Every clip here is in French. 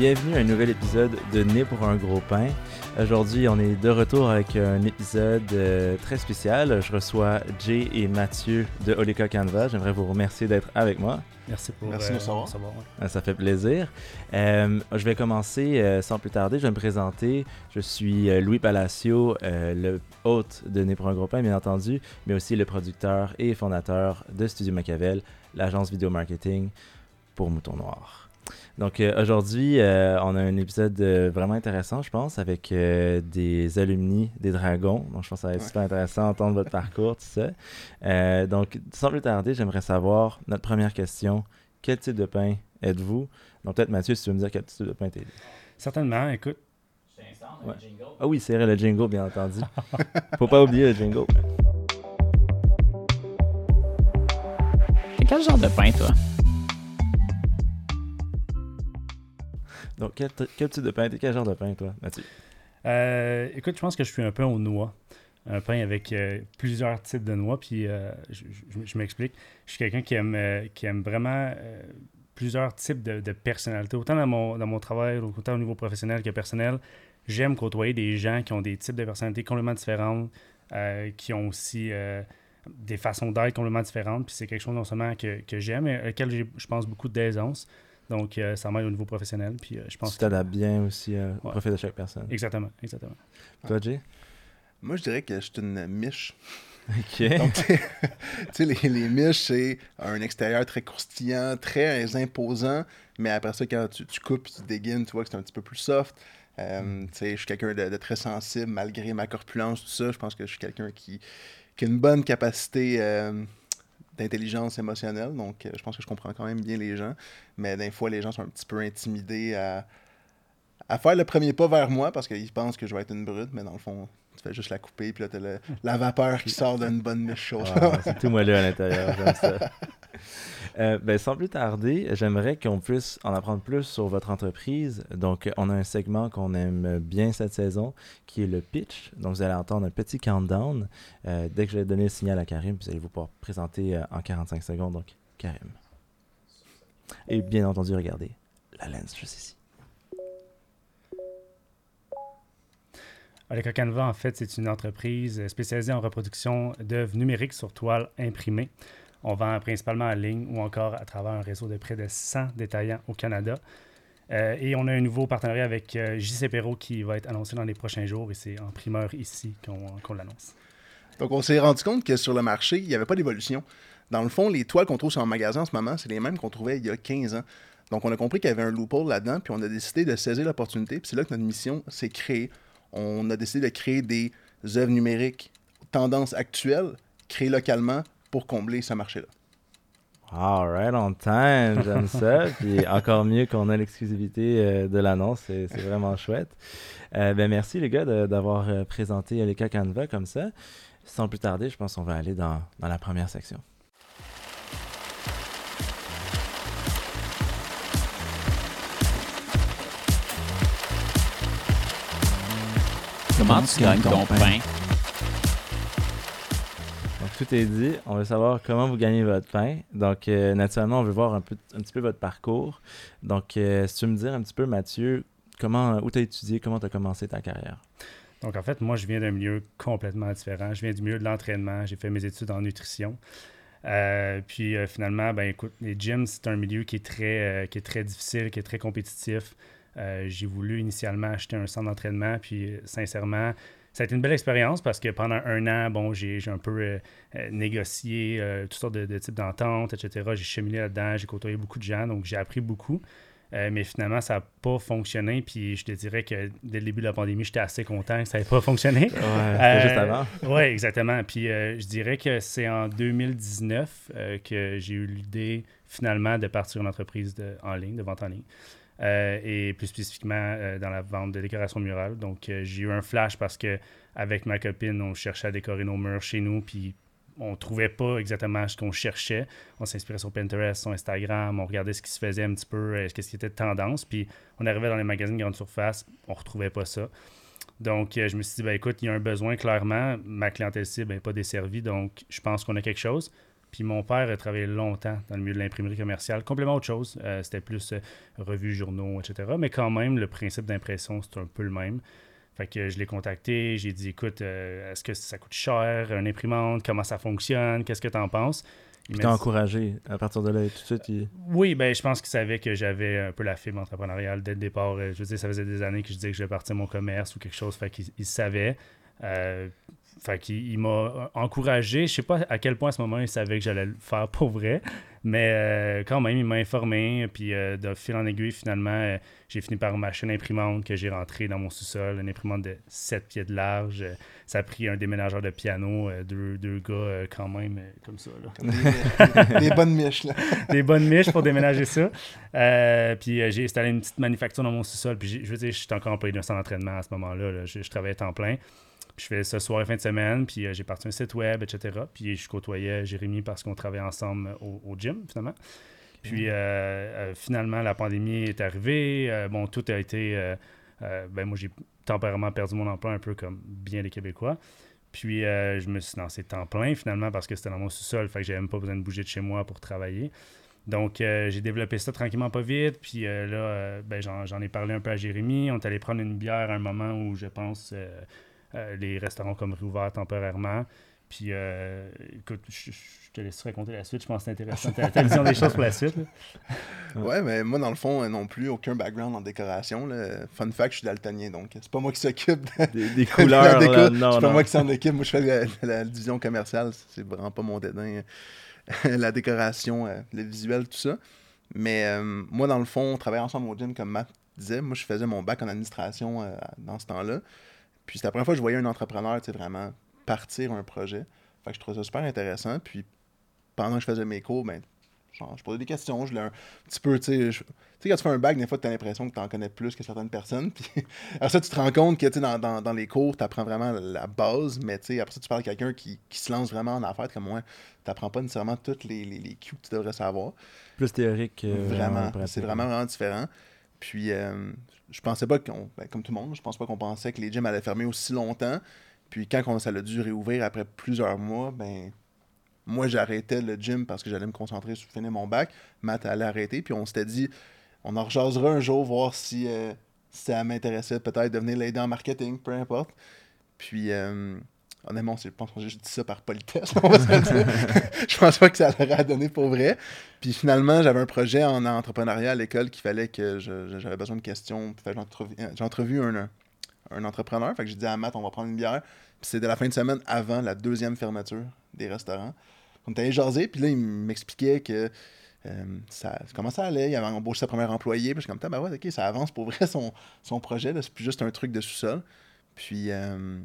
bienvenue à un nouvel épisode de Né pour un gros pain. Aujourd'hui, on est de retour avec un épisode euh, très spécial. Je reçois Jay et Mathieu de Oleka Canva. J'aimerais vous remercier d'être avec moi. Merci pour Merci de euh, nous savoir. nous savoir, ouais. Euh, Ça fait plaisir. Euh, je vais commencer euh, sans plus tarder. Je vais me présenter. Je suis euh, Louis Palacio, euh, le hôte de Né pour un gros pain, bien entendu, mais aussi le producteur et fondateur de Studio Machiavel, l'agence vidéo marketing pour Mouton Noir. Donc euh, aujourd'hui, euh, on a un épisode euh, vraiment intéressant, je pense, avec euh, des alumni des Dragons. Donc je pense que ça va être Ouais. super intéressant d'entendre votre parcours, tout ça. Euh, donc sans plus tarder, j'aimerais savoir notre première question. Quel type de pain êtes-vous? Donc peut-être Mathieu, si tu veux me dire quel type de pain t'es. Certainement, écoute, Ouais. Ah oui, c'est vrai, le jingle, bien entendu. Faut pas oublier le jingle. Quel genre de pain, toi? Donc quel, type de pain? Quel genre de pain, toi, Mathieu? euh, écoute, je pense que je suis un pain aux noix. Un pain avec euh, plusieurs types de noix. Puis euh, je, m'explique. Je suis quelqu'un qui aime, vraiment plusieurs types de, personnalités. Autant dans mon, dans mon travail, autant au niveau professionnel que personnel. J'aime côtoyer des gens qui ont des types de personnalités complètement différentes, qui ont aussi des façons d'être complètement différentes. Puis c'est quelque chose non seulement que, que j'aime, mais auquel je pense, beaucoup d'aisance. Donc, euh, ça m'aide au niveau professionnel. Puis euh, je pense Tu t'adaptes bien aussi euh, au Ouais. profil de chaque personne. Exactement, exactement. Toi, Jay? Moi, je dirais que je suis une miche. Ok. Donc, tu sais- les, les miches, c'est un extérieur très croustillant, très imposant, mais après ça, quand tu, tu coupes, tu dégaines, tu vois que c'est un petit peu plus soft. Euh, tu sais, je suis quelqu'un de, de très sensible, malgré ma corpulence, tout ça. Je pense que je suis quelqu'un qui, qui a une bonne capacité euh, d'intelligence émotionnelle. Donc, euh, je pense que je comprends quand même bien les gens. Mais des fois, les gens sont un petit peu intimidés à, à faire le premier pas vers moi parce qu'ils pensent que je vais être une brute, mais dans le fond, tu fais juste la couper, puis là, t'as le- la vapeur qui sort d'une bonne miche chaude. Ah, c'est tout moelleux à l'intérieur, j'aime ça. Euh, ben, sans plus tarder, j'aimerais qu'on puisse en apprendre plus sur votre entreprise. Donc, on a un segment qu'on aime bien cette saison, qui est le pitch. Donc, vous allez entendre un petit countdown. Euh, dès que je vais donner le signal à Karim, vous allez vous pouvoir présenter euh, en 45 secondes. Donc, Karim. Et bien entendu, regardez la lens juste ici. Aleka Canva, en fait, c'est une entreprise spécialisée en reproduction d'œuvres numériques sur toile imprimée. On vend principalement en ligne ou encore à travers un réseau de près de 100 détaillants au Canada. Euh, et on a un nouveau partenariat avec euh, JC Perrault qui va être annoncé dans les prochains jours et c'est en primeur ici qu'on qu'on l'annonce. Donc, on s'est rendu compte que sur le marché, il n'y avait pas d'évolution. Dans le fond, les toiles qu'on trouve sur un magasin en ce moment, c'est les mêmes qu'on trouvait il y a 15 ans. Donc, on a compris qu'il y avait un loophole là-dedans, puis on a décidé de saisir l'opportunité. Puis c'est là que notre mission s'est créée. On a décidé de créer des œuvres numériques tendance actuelle, créées localement pour combler ce marché-là. All right, on time, j'aime ça. Puis encore mieux qu'on a l'exclusivité euh, de l'annonce, c'est vraiment chouette. Euh, ben merci les gars de- d'avoir euh, présenté les Canva comme ça. Sans plus tarder, je pense qu'on va aller dans, dans la première section. Comment tu gagnes ton pain? Donc tout est dit, on veut savoir comment vous gagnez votre pain. Donc euh, naturellement, on veut voir un, peu, un petit peu votre parcours. Donc euh, si tu veux me dire un petit peu Mathieu, comment, où tu as étudié, comment tu as commencé ta carrière? Donc, en fait, moi, je viens d'un milieu complètement différent. Je viens du milieu de l'entraînement. J'ai fait mes études en nutrition. Euh, puis euh, finalement, ben écoute, les gyms, c'est un milieu qui est très, euh, qui est très difficile, qui est très compétitif. Euh, j'ai voulu initialement acheter un centre d'entraînement, puis euh, sincèrement, ça a été une belle expérience parce que pendant un an, bon, j'ai un peu euh, négocié toutes sortes de, de types d'ententes, etc. J'ai cheminé là-dedans, j'ai côtoyé beaucoup de gens, donc j'ai appris beaucoup. Mais finalement, ça n'a pas fonctionné. Puis je te dirais que dès le début de la pandémie, j'étais assez content que ça n'ait pas fonctionné. Ouais, juste avant. Oui, exactement. Puis je dirais que c'est en 2019 euh, que j'ai eu l'idée finalement de partir une entreprise de- en ligne, de vente en ligne. Euh, et plus spécifiquement euh, dans la vente de décoration murale. Donc euh, j'ai eu un flash parce que avec ma copine, on cherchait à décorer nos murs chez nous, puis on trouvait pas exactement ce qu'on cherchait. On s'inspirait sur Pinterest, sur Instagram, on regardait ce qui se faisait un petit peu, ce qui était de tendance, puis on arrivait dans les magasins de grande surface, on retrouvait pas ça. Donc, je me suis dit, ben, écoute, il y a un besoin clairement. Ma clientèle cible n'est pas desservie, donc je pense qu'on a quelque chose. Puis mon père a travaillé longtemps dans le milieu de l'imprimerie commerciale, complètement autre chose. Euh, c'était plus euh, revues, journaux, etc. Mais quand même, le principe d'impression, c'est un peu le même. Fait que je l'ai contacté, j'ai dit écoute, euh, est-ce que ça coûte cher, une imprimante, comment ça fonctionne, qu'est-ce que tu en penses? Il t'a encouragé à partir de là tout de suite. Oui, ben je pense qu'il savait que j'avais un peu la fibre entrepreneuriale dès le départ. Je veux dire, ça faisait des années que je disais que je vais partir mon commerce ou quelque chose, fait qu'il savait. Fait qu'il il, m'a encouragé. Je sais pas à quel point à ce moment il savait que j'allais le faire pour vrai, mais euh, quand même, il m'a informé. Puis euh, de fil en aiguille, finalement, euh, j'ai fini par m'acheter une imprimante que j'ai rentrée dans mon sous-sol, une imprimante de 7 pieds de large. ça a pris un déménageur de piano, deux, deux, gars quand même comme ça. des, bonnes miches. Là. des bonnes miches pour déménager ça. puis j'ai installé une petite manufacture dans mon sous-sol. Puis je veux dire, j'étais encore employé d'un centre d'entraînement à ce moment-là. Là. Je, je travaillais temps plein je fais ça soir et fin de semaine, puis euh, j'ai parti un site web, etc. Puis je côtoyais Jérémy parce qu'on travaillait ensemble au, gym, finalement. Puis euh, euh, finalement, la pandémie est arrivée. bon, tout a été. ben moi, j'ai temporairement perdu mon emploi un peu comme bien les Québécois. Puis je me suis lancé temps plein finalement parce que c'était dans mon sous-sol, fait que j'avais même pas besoin de bouger de chez moi pour travailler. Donc j'ai développé ça tranquillement pas vite. Puis là, ben, j'en ai parlé un peu à Jérémy. On est allé prendre une bière à un moment où je pense les restaurants comme réouverts temporairement. Puis, euh, écoute, je, te laisse raconter la suite. Je pense que c'est intéressant. Ta, vision des choses pour la suite. Ouais, mais moi, dans le fond, euh, non plus, aucun background en décoration. Fun fact, je suis daltonien, donc c'est pas moi qui s'occupe des, couleurs. c'est pas moi qui s'en occupe. Moi, je fais la, division commerciale. C'est vraiment pas mon dédain. la décoration, le visuel, tout ça. Mais moi, dans le fond, on travaillait ensemble au gym, comme Matt disait. Moi, je faisais mon bac en administration dans ce temps-là. Puis c'était la première fois que je voyais un entrepreneur, tu vraiment partir un projet. Fait que je trouvais ça super intéressant. Puis pendant que je faisais mes cours, ben, genre, je posais des questions, je l'ai un petit peu, tu sais, quand tu fais un bac, des fois, tu as l'impression que tu en connais plus que certaines personnes. Puis après ça, tu te rends compte que, tu sais, dans, dans, les cours, tu apprends vraiment la base, mais tu sais, après ça, tu parles à quelqu'un qui, qui, se lance vraiment en affaires comme moi. Tu n'apprends pas nécessairement toutes les, les, les cues que tu devrais savoir. Plus théorique. vraiment. C'est vraiment, vraiment différent. Puis, euh, je pensais pas qu'on, ben, comme tout le monde, je pense pas qu'on pensait que les gyms allaient fermer aussi longtemps. Puis, quand ça a dû réouvrir après plusieurs mois, ben, moi, j'arrêtais le gym parce que j'allais me concentrer sur finir mon bac. Matt allait arrêter. Puis, on s'était dit, on en rejasera un jour, voir si, euh, ça m'intéressait peut-être de venir l'aider en marketing, peu importe. Puis, euh, Honnêtement, je pense que j'ai dit ça par politesse. je pense pas que ça l'aurait donné pour vrai. Puis finalement, j'avais un projet en entrepreneuriat à l'école qu'il fallait que j'avais besoin de questions. J'ai entrevu un, un entrepreneur. Fait que j'ai dit à Matt, on va prendre une bière. Puis c'était la fin de semaine avant la deuxième fermeture des restaurants. On était allé jaser, puis là, il m'expliquait que euh, ça, comment ça allait. Il avait embauché sa première employée. Puis je suis comme, bah ouais, ok, ça avance pour vrai son, son projet. C'est plus juste un truc de sous-sol. Puis. Euh,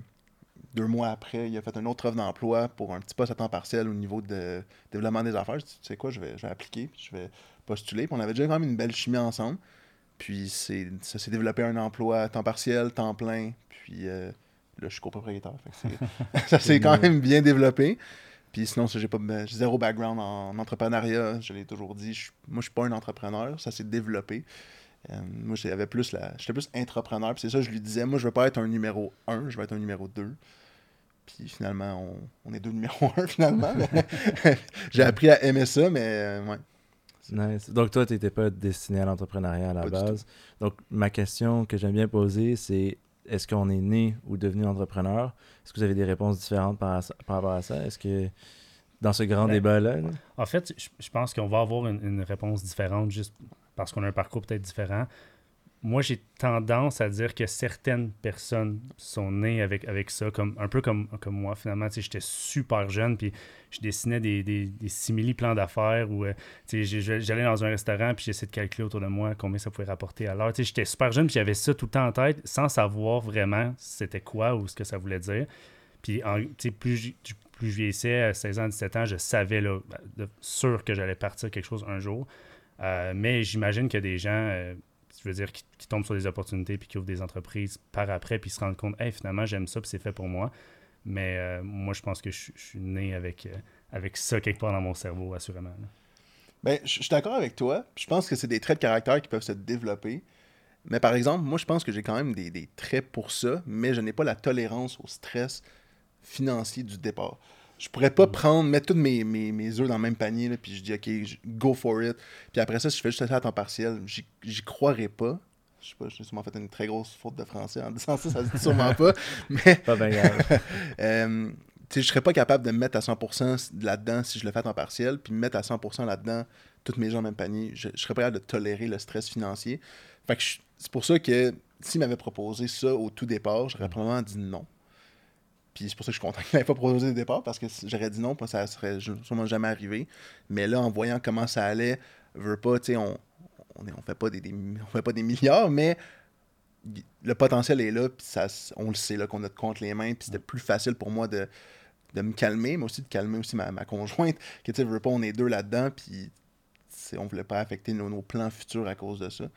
deux mois après, il a fait une autre offre d'emploi pour un petit poste à temps partiel au niveau de développement des affaires. Je dis, tu sais quoi, je vais, je vais appliquer, puis je vais postuler. Puis on avait déjà quand même une belle chimie ensemble. Puis ça s'est développé un emploi à temps partiel, temps plein. Puis euh, là, je suis copropriétaire. ça s'est quand même bien développé. Puis sinon, j'ai pas zéro background en, entrepreneuriat. Je l'ai toujours dit. moi, je suis pas un entrepreneur. Ça s'est développé. Euh, moi, j'avais plus la. J'étais plus entrepreneur. Puis c'est ça, je lui disais, moi, je veux pas être un numéro 1, je veux être un numéro 2. Puis finalement, on, est deux numéros un finalement. J'ai appris à aimer ça, mais euh, ouais. Nice. Donc toi, tu n'étais pas destiné à l'entrepreneuriat à la base. Donc ma question que j'aime bien poser, c'est est-ce qu'on est né ou devenu entrepreneur? Est-ce que vous avez des réponses différentes par, rapport à ça? Est-ce que dans ce grand ben, débat-là? En fait, je, pense qu'on va avoir une, une, réponse différente juste parce qu'on a un parcours peut-être différent moi, j'ai tendance à dire que certaines personnes sont nées avec, avec ça, comme, un peu comme, comme moi, finalement. J'étais super jeune, puis je dessinais des, des, des simili-plans d'affaires où euh, j'allais dans un restaurant, puis j'essayais de calculer autour de moi combien ça pouvait rapporter à l'heure. J'étais super jeune, puis j'avais ça tout le temps en tête, sans savoir vraiment c'était quoi ou ce que ça voulait dire. Puis plus, plus je vieillissais, à 16 ans, 17 ans, je savais là, sûr que j'allais partir quelque chose un jour. Euh, mais j'imagine que des gens... Euh, je veux dire, qui, tombent sur des opportunités puis qui ouvrent des entreprises par après puis se rendent compte, hey, finalement, j'aime ça puis c'est fait pour moi. Mais euh, moi, je pense que je, suis né avec, euh, avec ça quelque part dans mon cerveau, assurément. Ben, je suis d'accord avec toi. Je pense que c'est des traits de caractère qui peuvent se développer. Mais par exemple, moi, je pense que j'ai quand même des, traits pour ça, mais je n'ai pas la tolérance au stress financier du départ. Je pourrais pas prendre, mettre tous mes, mes, mes œufs dans le même panier, là, puis je dis, OK, go for it. Puis après ça, si je fais juste ça à temps partiel, j'y croirais pas. Je sais pas, j'ai sûrement fait une très grosse faute de français en disant ça, ça se dit sûrement pas. Mais Pas bien grave. euh, je serais pas capable de me mettre à 100% là-dedans si je le fais à temps partiel, puis me mettre à 100% là-dedans, toutes mes gens dans le même panier. Je, je serais pas capable de tolérer le stress financier. Fait que c'est pour ça que s'il m'avait proposé ça au tout départ, j'aurais probablement dit non. Puis c'est pour ça que je suis content qu'il n'avait pas proposé au départ, parce que j'aurais dit non, puis ça serait sûrement jamais arrivé. Mais là, en voyant comment ça allait, veut pas, tu sais, on, on, est- on fait pas des, des- on fait pas des milliards, mais le potentiel est là, puis ça, on le sait, là, qu'on a de contre les mains, puis c'était plus facile pour moi de, de me calmer, mais aussi de calmer aussi ma, ma conjointe, que tu sais, veux pas, on est deux là-dedans, puis on voulait pas affecter nos, nos plans futurs à cause de ça. Donc,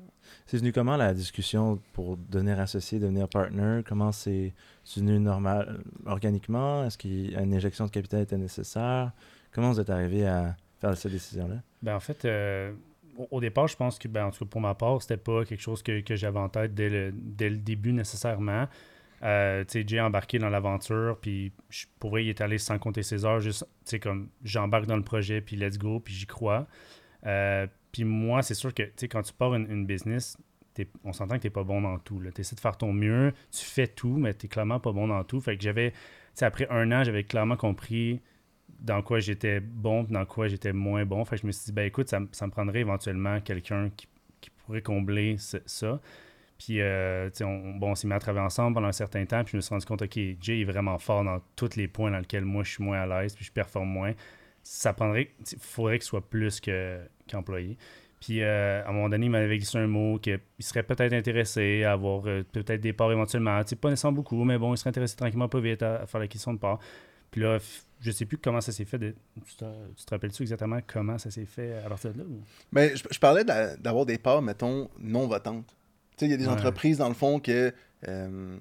euh, C'est venu comment la discussion pour devenir associé, devenir partner? Comment c'est venu normal, organiquement? Est-ce qu'une injection de capital était nécessaire? Comment vous êtes arrivé à faire cette décision-là? Ben, en fait, euh, au, départ, je pense que, ben, en tout cas pour ma part, c'était pas quelque chose que, que j'avais en tête dès le, dès le début nécessairement. Euh, j'ai embarqué dans l'aventure, puis je pourrais y être allé sans compter ses heures, juste, comme j'embarque dans le projet, puis let's go, puis j'y crois. Euh, puis moi, c'est sûr que, quand tu pars une, une business, on s'entend que tu n'es pas bon dans tout. Tu essaies de faire ton mieux, tu fais tout, mais tu n'es clairement pas bon dans tout. Fait que j'avais, après un an, j'avais clairement compris dans quoi j'étais bon, dans quoi j'étais moins bon. Fait que je me suis dit, ben écoute, ça, ça me prendrait éventuellement quelqu'un qui, pourrait combler ça. Puis, euh, on, bon, on s'est mis à travailler ensemble pendant un certain temps, puis je me suis rendu compte, OK, Jay est vraiment fort dans tous les points dans lesquels moi je suis moins à l'aise, puis je performe moins. Ça prendrait, il faudrait qu'il soit plus que- qu'employé. Puis, euh, à un moment donné, il m'avait glissé un mot qu'il serait peut-être intéressé à avoir euh, peut-être des parts éventuellement. Tu sais, pas nécessairement beaucoup, mais bon, il serait intéressé tranquillement pas vite à, à faire la question de parts. Puis là, je sais plus comment ça s'est fait. de- tu, te, tu te rappelles-tu exactement comment ça s'est fait à partir de là? ou? Mais je, je parlais d'a- d'avoir des parts, mettons, non votantes. Tu sais, il y a des Ouais. entreprises, dans le fond, que. euh,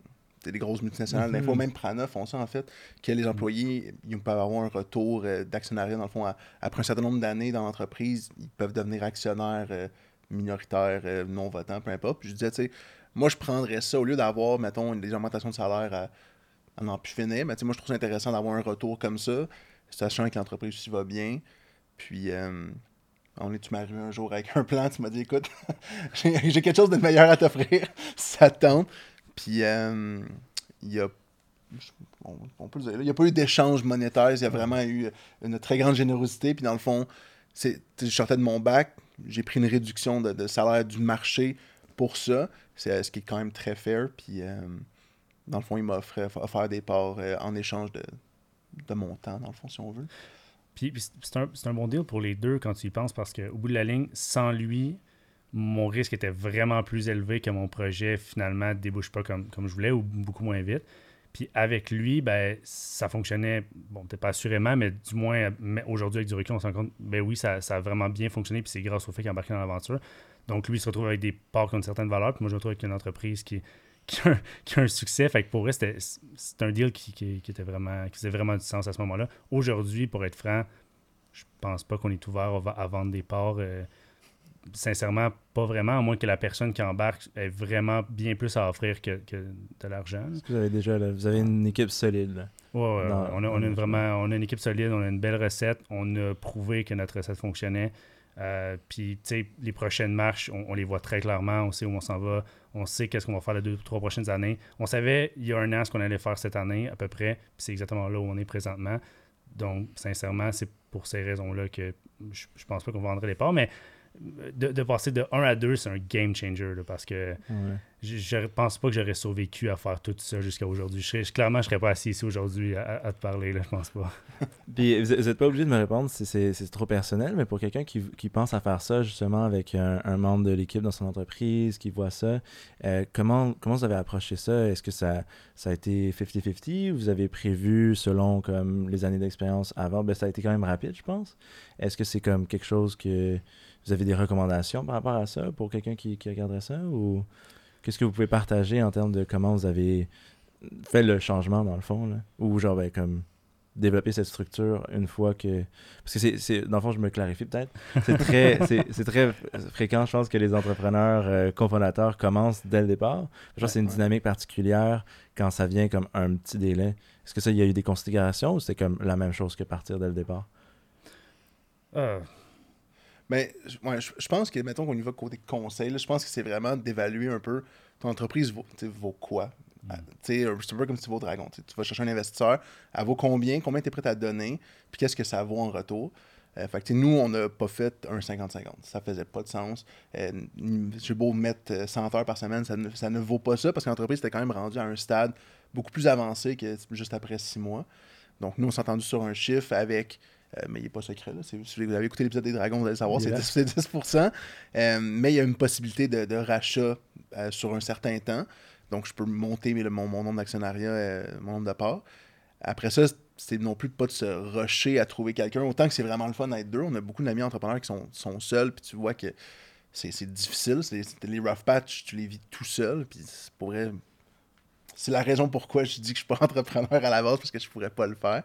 des grosses multinationales, des fois même Prana font ça en fait, que les employés ils peuvent avoir un retour euh, d'actionnariat dans le fond à- après un certain nombre d'années dans l'entreprise, ils peuvent devenir actionnaires euh, minoritaires, euh, non votants, peu importe. Puis je disais, tu sais, moi je prendrais ça au lieu d'avoir, mettons, des augmentations de salaire à, à n'en plus finir, mais moi je trouve ça intéressant d'avoir un retour comme ça, sachant que l'entreprise aussi va bien. Puis euh, on est, tu m'es arrivé un jour avec un plan, tu m'as dit écoute, j'ai quelque chose de meilleur à t'offrir, ça te tente. Puis euh, il y a. On, peut dire, n'y a pas eu d'échange monétaire, il y a vraiment eu une très grande générosité. Puis dans le fond, c'est, je sortais de mon bac, j'ai pris une réduction de, salaire du marché pour ça, c'est ce qui est quand même très fair. Puis euh, dans le fond, il m'a offert, des parts euh, en échange de, de mon temps, dans le fond, si on veut. Puis, c'est un, c'est un bon deal pour les deux quand tu y penses parce qu'au bout de la ligne, sans lui, mon risque était vraiment plus élevé que mon projet finalement débouche pas comme, je voulais ou beaucoup moins vite. Puis avec lui, ben, ça fonctionnait, bon, peut-être pas assurément, mais du moins aujourd'hui avec du recul, on se rend compte, ben oui, ça, a vraiment bien fonctionné, puis c'est grâce au fait qu'il a embarqué dans l'aventure. Donc lui, il se retrouve avec des parts qui ont une certaine valeur, puis moi, je me retrouve avec une entreprise qui, a, un, succès. Fait que pour vrai, c'était- c'est un deal qui, qui, vraiment, qui faisait vraiment du sens à ce moment-là. Aujourd'hui, pour être franc, je pense pas qu'on est ouvert à vendre des parts. euh, sincèrement, pas vraiment, à moins que la personne qui embarque ait vraiment bien plus à offrir que, que de l'argent. que vous avez déjà là, vous avez une équipe solide? là? Ouais, ouais, Dans- ouais. on, a, on a vraiment, on a une équipe solide, on a une belle recette, on a prouvé que notre recette fonctionnait. Euh, puis, tu sais, les prochaines marches, on, on les voit très clairement, on sait où on s'en va, on sait qu'est-ce qu'on va faire les deux ou trois prochaines années. On savait il y a un an ce qu'on allait faire cette année, à peu près, puis c'est exactement là où on est présentement. Donc, sincèrement, c'est pour ces raisons-là que je, je pense pas qu'on vendrait les parts, mais de, de passer de 1 à 2, c'est un game changer, là, parce que Ouais. je, je pense pas que j'aurais survécu à faire tout ça jusqu'à aujourd'hui. Je clairement, je serais pas assis ici aujourd'hui à, à te parler, là, je pense pas. Puis vous n'êtes pas obligé de me répondre si c'est trop personnel, mais pour quelqu'un qui, qui pense à faire ça justement avec un, un membre de l'équipe dans son entreprise, qui voit ça, euh, comment, comment vous avez approché ça? Est-ce que ça, ça a été 50-50 ou vous avez prévu selon comme les années d'expérience avant? Ben, ça a été quand même rapide, je pense. Est-ce que c'est comme quelque chose que vous avez des recommandations par rapport à ça pour quelqu'un qui, qui regarderait ça? Ou qu'est-ce que vous pouvez partager en termes de comment vous avez fait le changement dans le fond? Là? Ou genre, ben, comme développer cette structure une fois que parce que c'est, c'est dans le fond je me clarifie peut-être c'est très c'est, c'est très fréquent je pense que les entrepreneurs euh, cofondateurs commencent dès le départ je pense que c'est une Ouais. dynamique particulière quand ça vient comme un petit délai Est-ce que ça, il y a eu des considérations ou c'était comme la même chose que partir dès le départ? Ah, Mais je- ouais, je, pense que, mettons qu'on y va côté conseil, je pense que c'est vraiment d'évaluer un peu ton entreprise vaut, vaut quoi? Ah, tu sais, un- C'est un peu comme si tu vas au dragon. tu vas chercher un investisseur, elle vaut combien, combien tu es prêt à donner, puis qu'est-ce que ça vaut en retour? Euh, fait que, nous, on n'a pas fait un 50-50. Ça faisait pas de sens. Euh, J'ai beau mettre euh, 100 heures par semaine, ça ne, ça ne vaut pas ça parce que l'entreprise était quand même rendue à un stade beaucoup plus avancé que juste après six mois. Donc, nous, on s'est entendu sur un chiffre avec. Euh, mais il n'est pas secret, là. Si vous avez écouté l'épisode des Dragons, vous allez savoir, c'est Yeah. 10, c'est 10%. Euh, mais il y a une possibilité de, de rachat euh, sur un certain temps. Donc, je peux monter le- mon, mon nombre d'actionnariats, euh, mon nombre de parts. Après ça, c'est non plus de pas de se rusher à trouver quelqu'un. Autant que c'est vraiment le fun d'être deux. On a beaucoup d'amis entrepreneurs qui sont, sont seuls, puis tu vois que c'est difficile. Les rough patch, tu les vis tout seul. Puis c'est la raison pourquoi je dis que je suis pas entrepreneur à la base, parce que je pourrais pas le faire.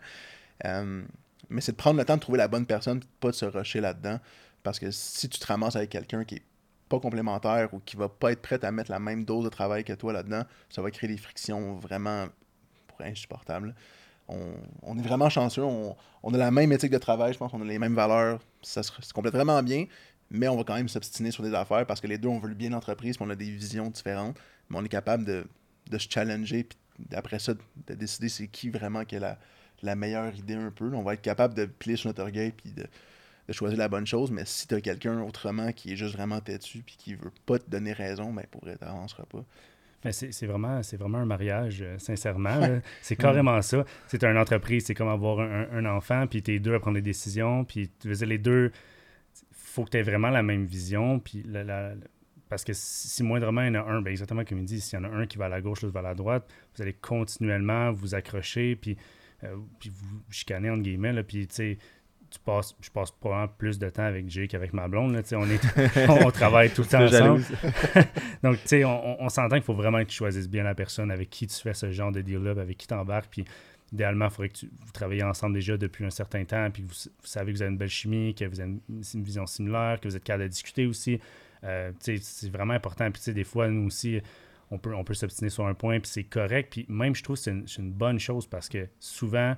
Euh, mais c'est de prendre le temps de trouver la bonne personne, pas de se rusher là-dedans. Parce que si tu te ramasses avec quelqu'un qui est pas complémentaire ou qui va pas être prêt à mettre la même dose de travail que toi là-dedans, ça va créer des frictions vraiment insupportables. On, on est vraiment chanceux, on, on a la même éthique de travail, je pense qu'on a les mêmes valeurs, ça se, complète vraiment bien, mais on va quand même s'obstiner sur des affaires parce que les deux, on veut le bien l'entreprise, on a des visions différentes, mais on est capable de, de se challenger, puis après ça, de décider c'est qui vraiment qui a la, la meilleure idée un peu. On va être capable de plier sur notre orgueil, puis de, de choisir la bonne chose, mais si tu as quelqu'un autrement qui est juste vraiment têtu, puis qui veut pas te donner raison, ben pour vrai, t'avanceras pas. Mais c'est vraiment, c'est vraiment un mariage, euh, sincèrement. C'est carrément ça. C'est une entreprise, c'est comme avoir un, un enfant, puis t'es deux à prendre des décisions, puis les deux, faut que tu aies vraiment la même vision, puis la- la- parce que si moindrement il y en a un, ben exactement comme il dit, s'il y en a un qui va à la gauche, l'autre va à la droite, vous allez continuellement vous accrocher, puis, puis vous chicaner, entre guillemets, là, puis tu sais, tu passes, je passe probablement plus de temps avec Jay qu'avec ma blonde. Là, on, est, on travaille tout le temps ensemble. Donc, tu sais, on, on- s'entend qu'il faut vraiment que tu choisisses bien la personne avec qui tu fais ce genre de deal-là, avec qui tu embarques. Puis, idéalement, il faudrait que tu, vous travaillez ensemble déjà depuis un certain temps, puis vous, vous savez que vous avez une belle chimie, que vous avez une, une vision similaire, que vous êtes capable de discuter aussi. Euh, tu sais, c'est vraiment important. Puis, tu sais, des fois, nous aussi, on peut, on peut s'obstiner sur un point, puis c'est correct. Puis, même, je trouve que c'est une, bonne chose parce que souvent,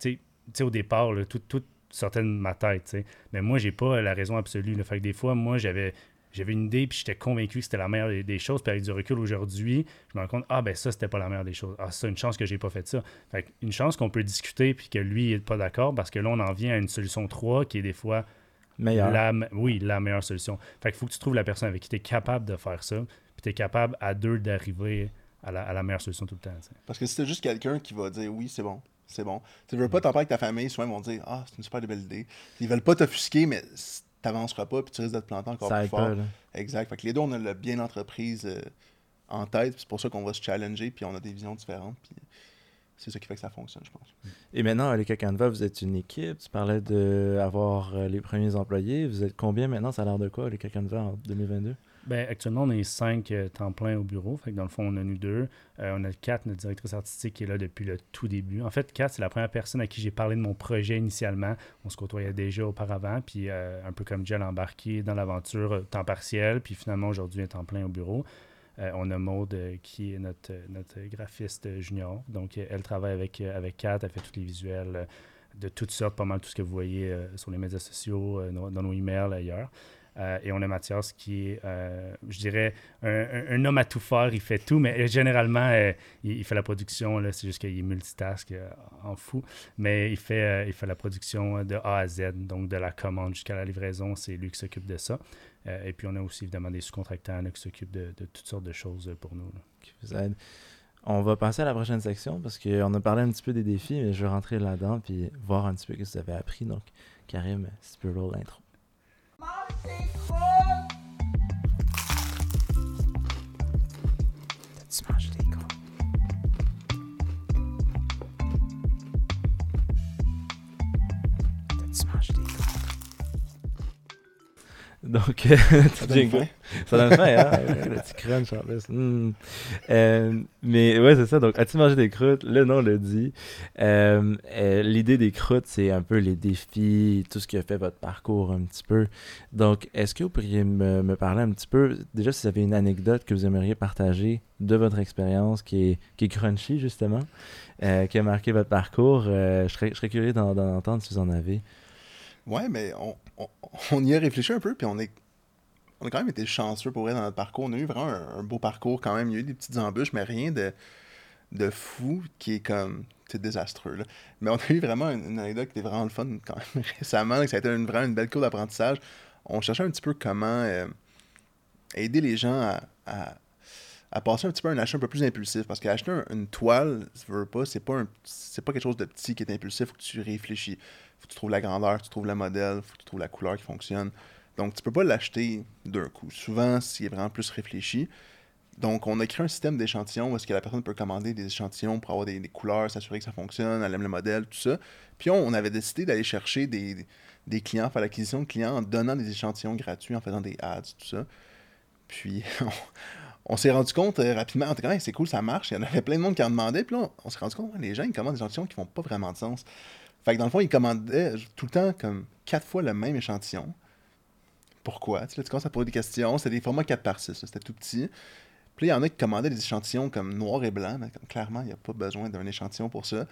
tu sais, au départ, là, tout, tout sortait de ma tête, tu sais. Mais moi, j'ai pas la raison absolue. Là. Fait que des fois, moi, j'avais j'avais une idée, puis j'étais convaincu que c'était la meilleure des, des choses. Puis avec du recul aujourd'hui, je me rends compte, ah ben ça, c'était pas la meilleure des choses. Ah, ça, une chance que j'ai pas fait ça. Fait une chance qu'on peut discuter, puis que lui, il est pas d'accord, parce que là, on en vient à une solution 3 qui est des fois Meilleur. la, oui, la meilleure solution. Fait qu'il faut que tu trouves la personne avec qui tu es capable de faire ça, puis tu es capable à deux d'arriver à la, à la meilleure solution tout le temps. Parce que si t'as juste quelqu'un qui va dire oui, c'est bon, c'est bon. Tu veux pas t'en parler avec ta famille, souvent ils vont dire ah, c'est une super belle idée. Ils veulent pas t'offusquer, mais t'avanceras pas, puis tu risques de te planter encore Ça plus fort. pas, là. Exact. Fait que les deux, on a le bien l'entreprise euh, en tête, puis c'est pour ça qu'on va se challenger, puis on a des visions différentes, puis c'est ça qui fait que ça fonctionne, je pense. Et maintenant, à l'École Canva, vous êtes une équipe. Tu parlais d'avoir les premiers employés. Vous êtes combien maintenant? Ça a l'air de quoi, l'École Canva, en 2022? Ben, actuellement, on est cinq euh, temps plein au bureau. Fait que dans le fond, on a nous deux. Euh, on a Kat, notre directrice artistique, qui est là depuis le tout début. En fait, Kat, c'est la première personne à qui j'ai parlé de mon projet initialement. On se côtoyait déjà auparavant. Puis, euh, un peu comme Jill, embarqué dans l'aventure temps partiel. Puis, finalement, aujourd'hui, est temps plein au bureau. On a Maude qui est notre, notre graphiste junior. Donc, elle travaille avec, avec Kat. Elle fait tous les visuels de toutes sortes, pas mal tout ce que vous voyez sur les médias sociaux, dans nos emails, ailleurs. Euh, et on a Mathias qui est, euh, je dirais, un, homme à tout faire. Il fait tout, mais euh, généralement, il, fait la production. C'est juste qu'il est multitask en fou. Mais il fait, il fait la production de A à Z, donc de la commande jusqu'à la livraison. C'est lui qui s'occupe de ça. Et puis, on a aussi évidemment des sous-contractants qui s'occupent de, toutes sortes de choses pour nous. vous. On va passer à la prochaine section parce qu'on a parlé un petit peu des défis, mais je vais rentrer là-dedans puis voir un petit peu ce que vous avez appris. Donc, Karim, si tu peux roll l'intro. T'as-tu mangé donc, Ça tu donne faim. Ça donne faim, hein? Le petit crunch en plus. Mm. Euh, mais ouais, c'est ça. Donc, as-tu mangé des croûtes? Le nom le dit. Euh, euh, L'idée des croûtes, c'est un peu les défis, tout ce qui a fait votre parcours un petit peu. Donc, est-ce que vous pourriez me, me parler un petit peu, déjà, si vous avez une anecdote que vous aimeriez partager de votre expérience qui est, qui est crunchy, justement, euh, qui a marqué votre parcours? Euh, je, serais, je serais curieux d'en d'en entendre si vous en avez. Ouais, mais on, on, y a réfléchi un peu, puis on est on a quand même été chanceux pour vrai dans notre parcours. On a eu vraiment un, beau parcours quand même. Il y a eu des petites embûches, mais rien de, fou qui est comme c'est désastreux. Mais on a eu vraiment une, anecdote qui était vraiment le fun quand même récemment. ça a été vraiment une belle cour d'apprentissage. On cherchait un petit peu comment euh, aider les gens à, à, à passer un petit peu un achat un peu plus impulsif. Parce qu'acheter un- une toile, pas, c'est pas, pas quelque chose de petit qui est impulsif. Faut que tu réfléchis. Faut que tu trouves la grandeur, tu trouves le modèle, faut que tu trouves la couleur qui fonctionne. Donc, tu peux pas l'acheter d'un coup. Souvent, c'est vraiment plus réfléchi. Donc, on a créé un système d'échantillons où est-ce que la personne peut commander des échantillons pour avoir des, couleurs, s'assurer que ça fonctionne, elle aime le modèle, tout ça. Puis, on, avait décidé d'aller chercher des, des clients, faire l'acquisition de clients en donnant des échantillons gratuits, en faisant des ads, tout ça. Puis, on, s'est rendu compte euh, rapidement, était comme, Hey, c'est cool, ça marche. Il y en avait plein de monde qui en demandait. Puis là, on, s'est rendu compte, les gens, ils commandent des échantillons qui font pas vraiment de sens. Fait que dans le fond, ils commandaient tout le temps comme quatre fois le même échantillon. Pourquoi? Tu sais, là, tu commences à poser des questions. C'était des formats 4 par 6, c'était tout petit. Puis là, il y en a qui commandaient des échantillons comme noir et blanc, mais comme, clairement, il n'y a pas besoin d'un échantillon pour ça.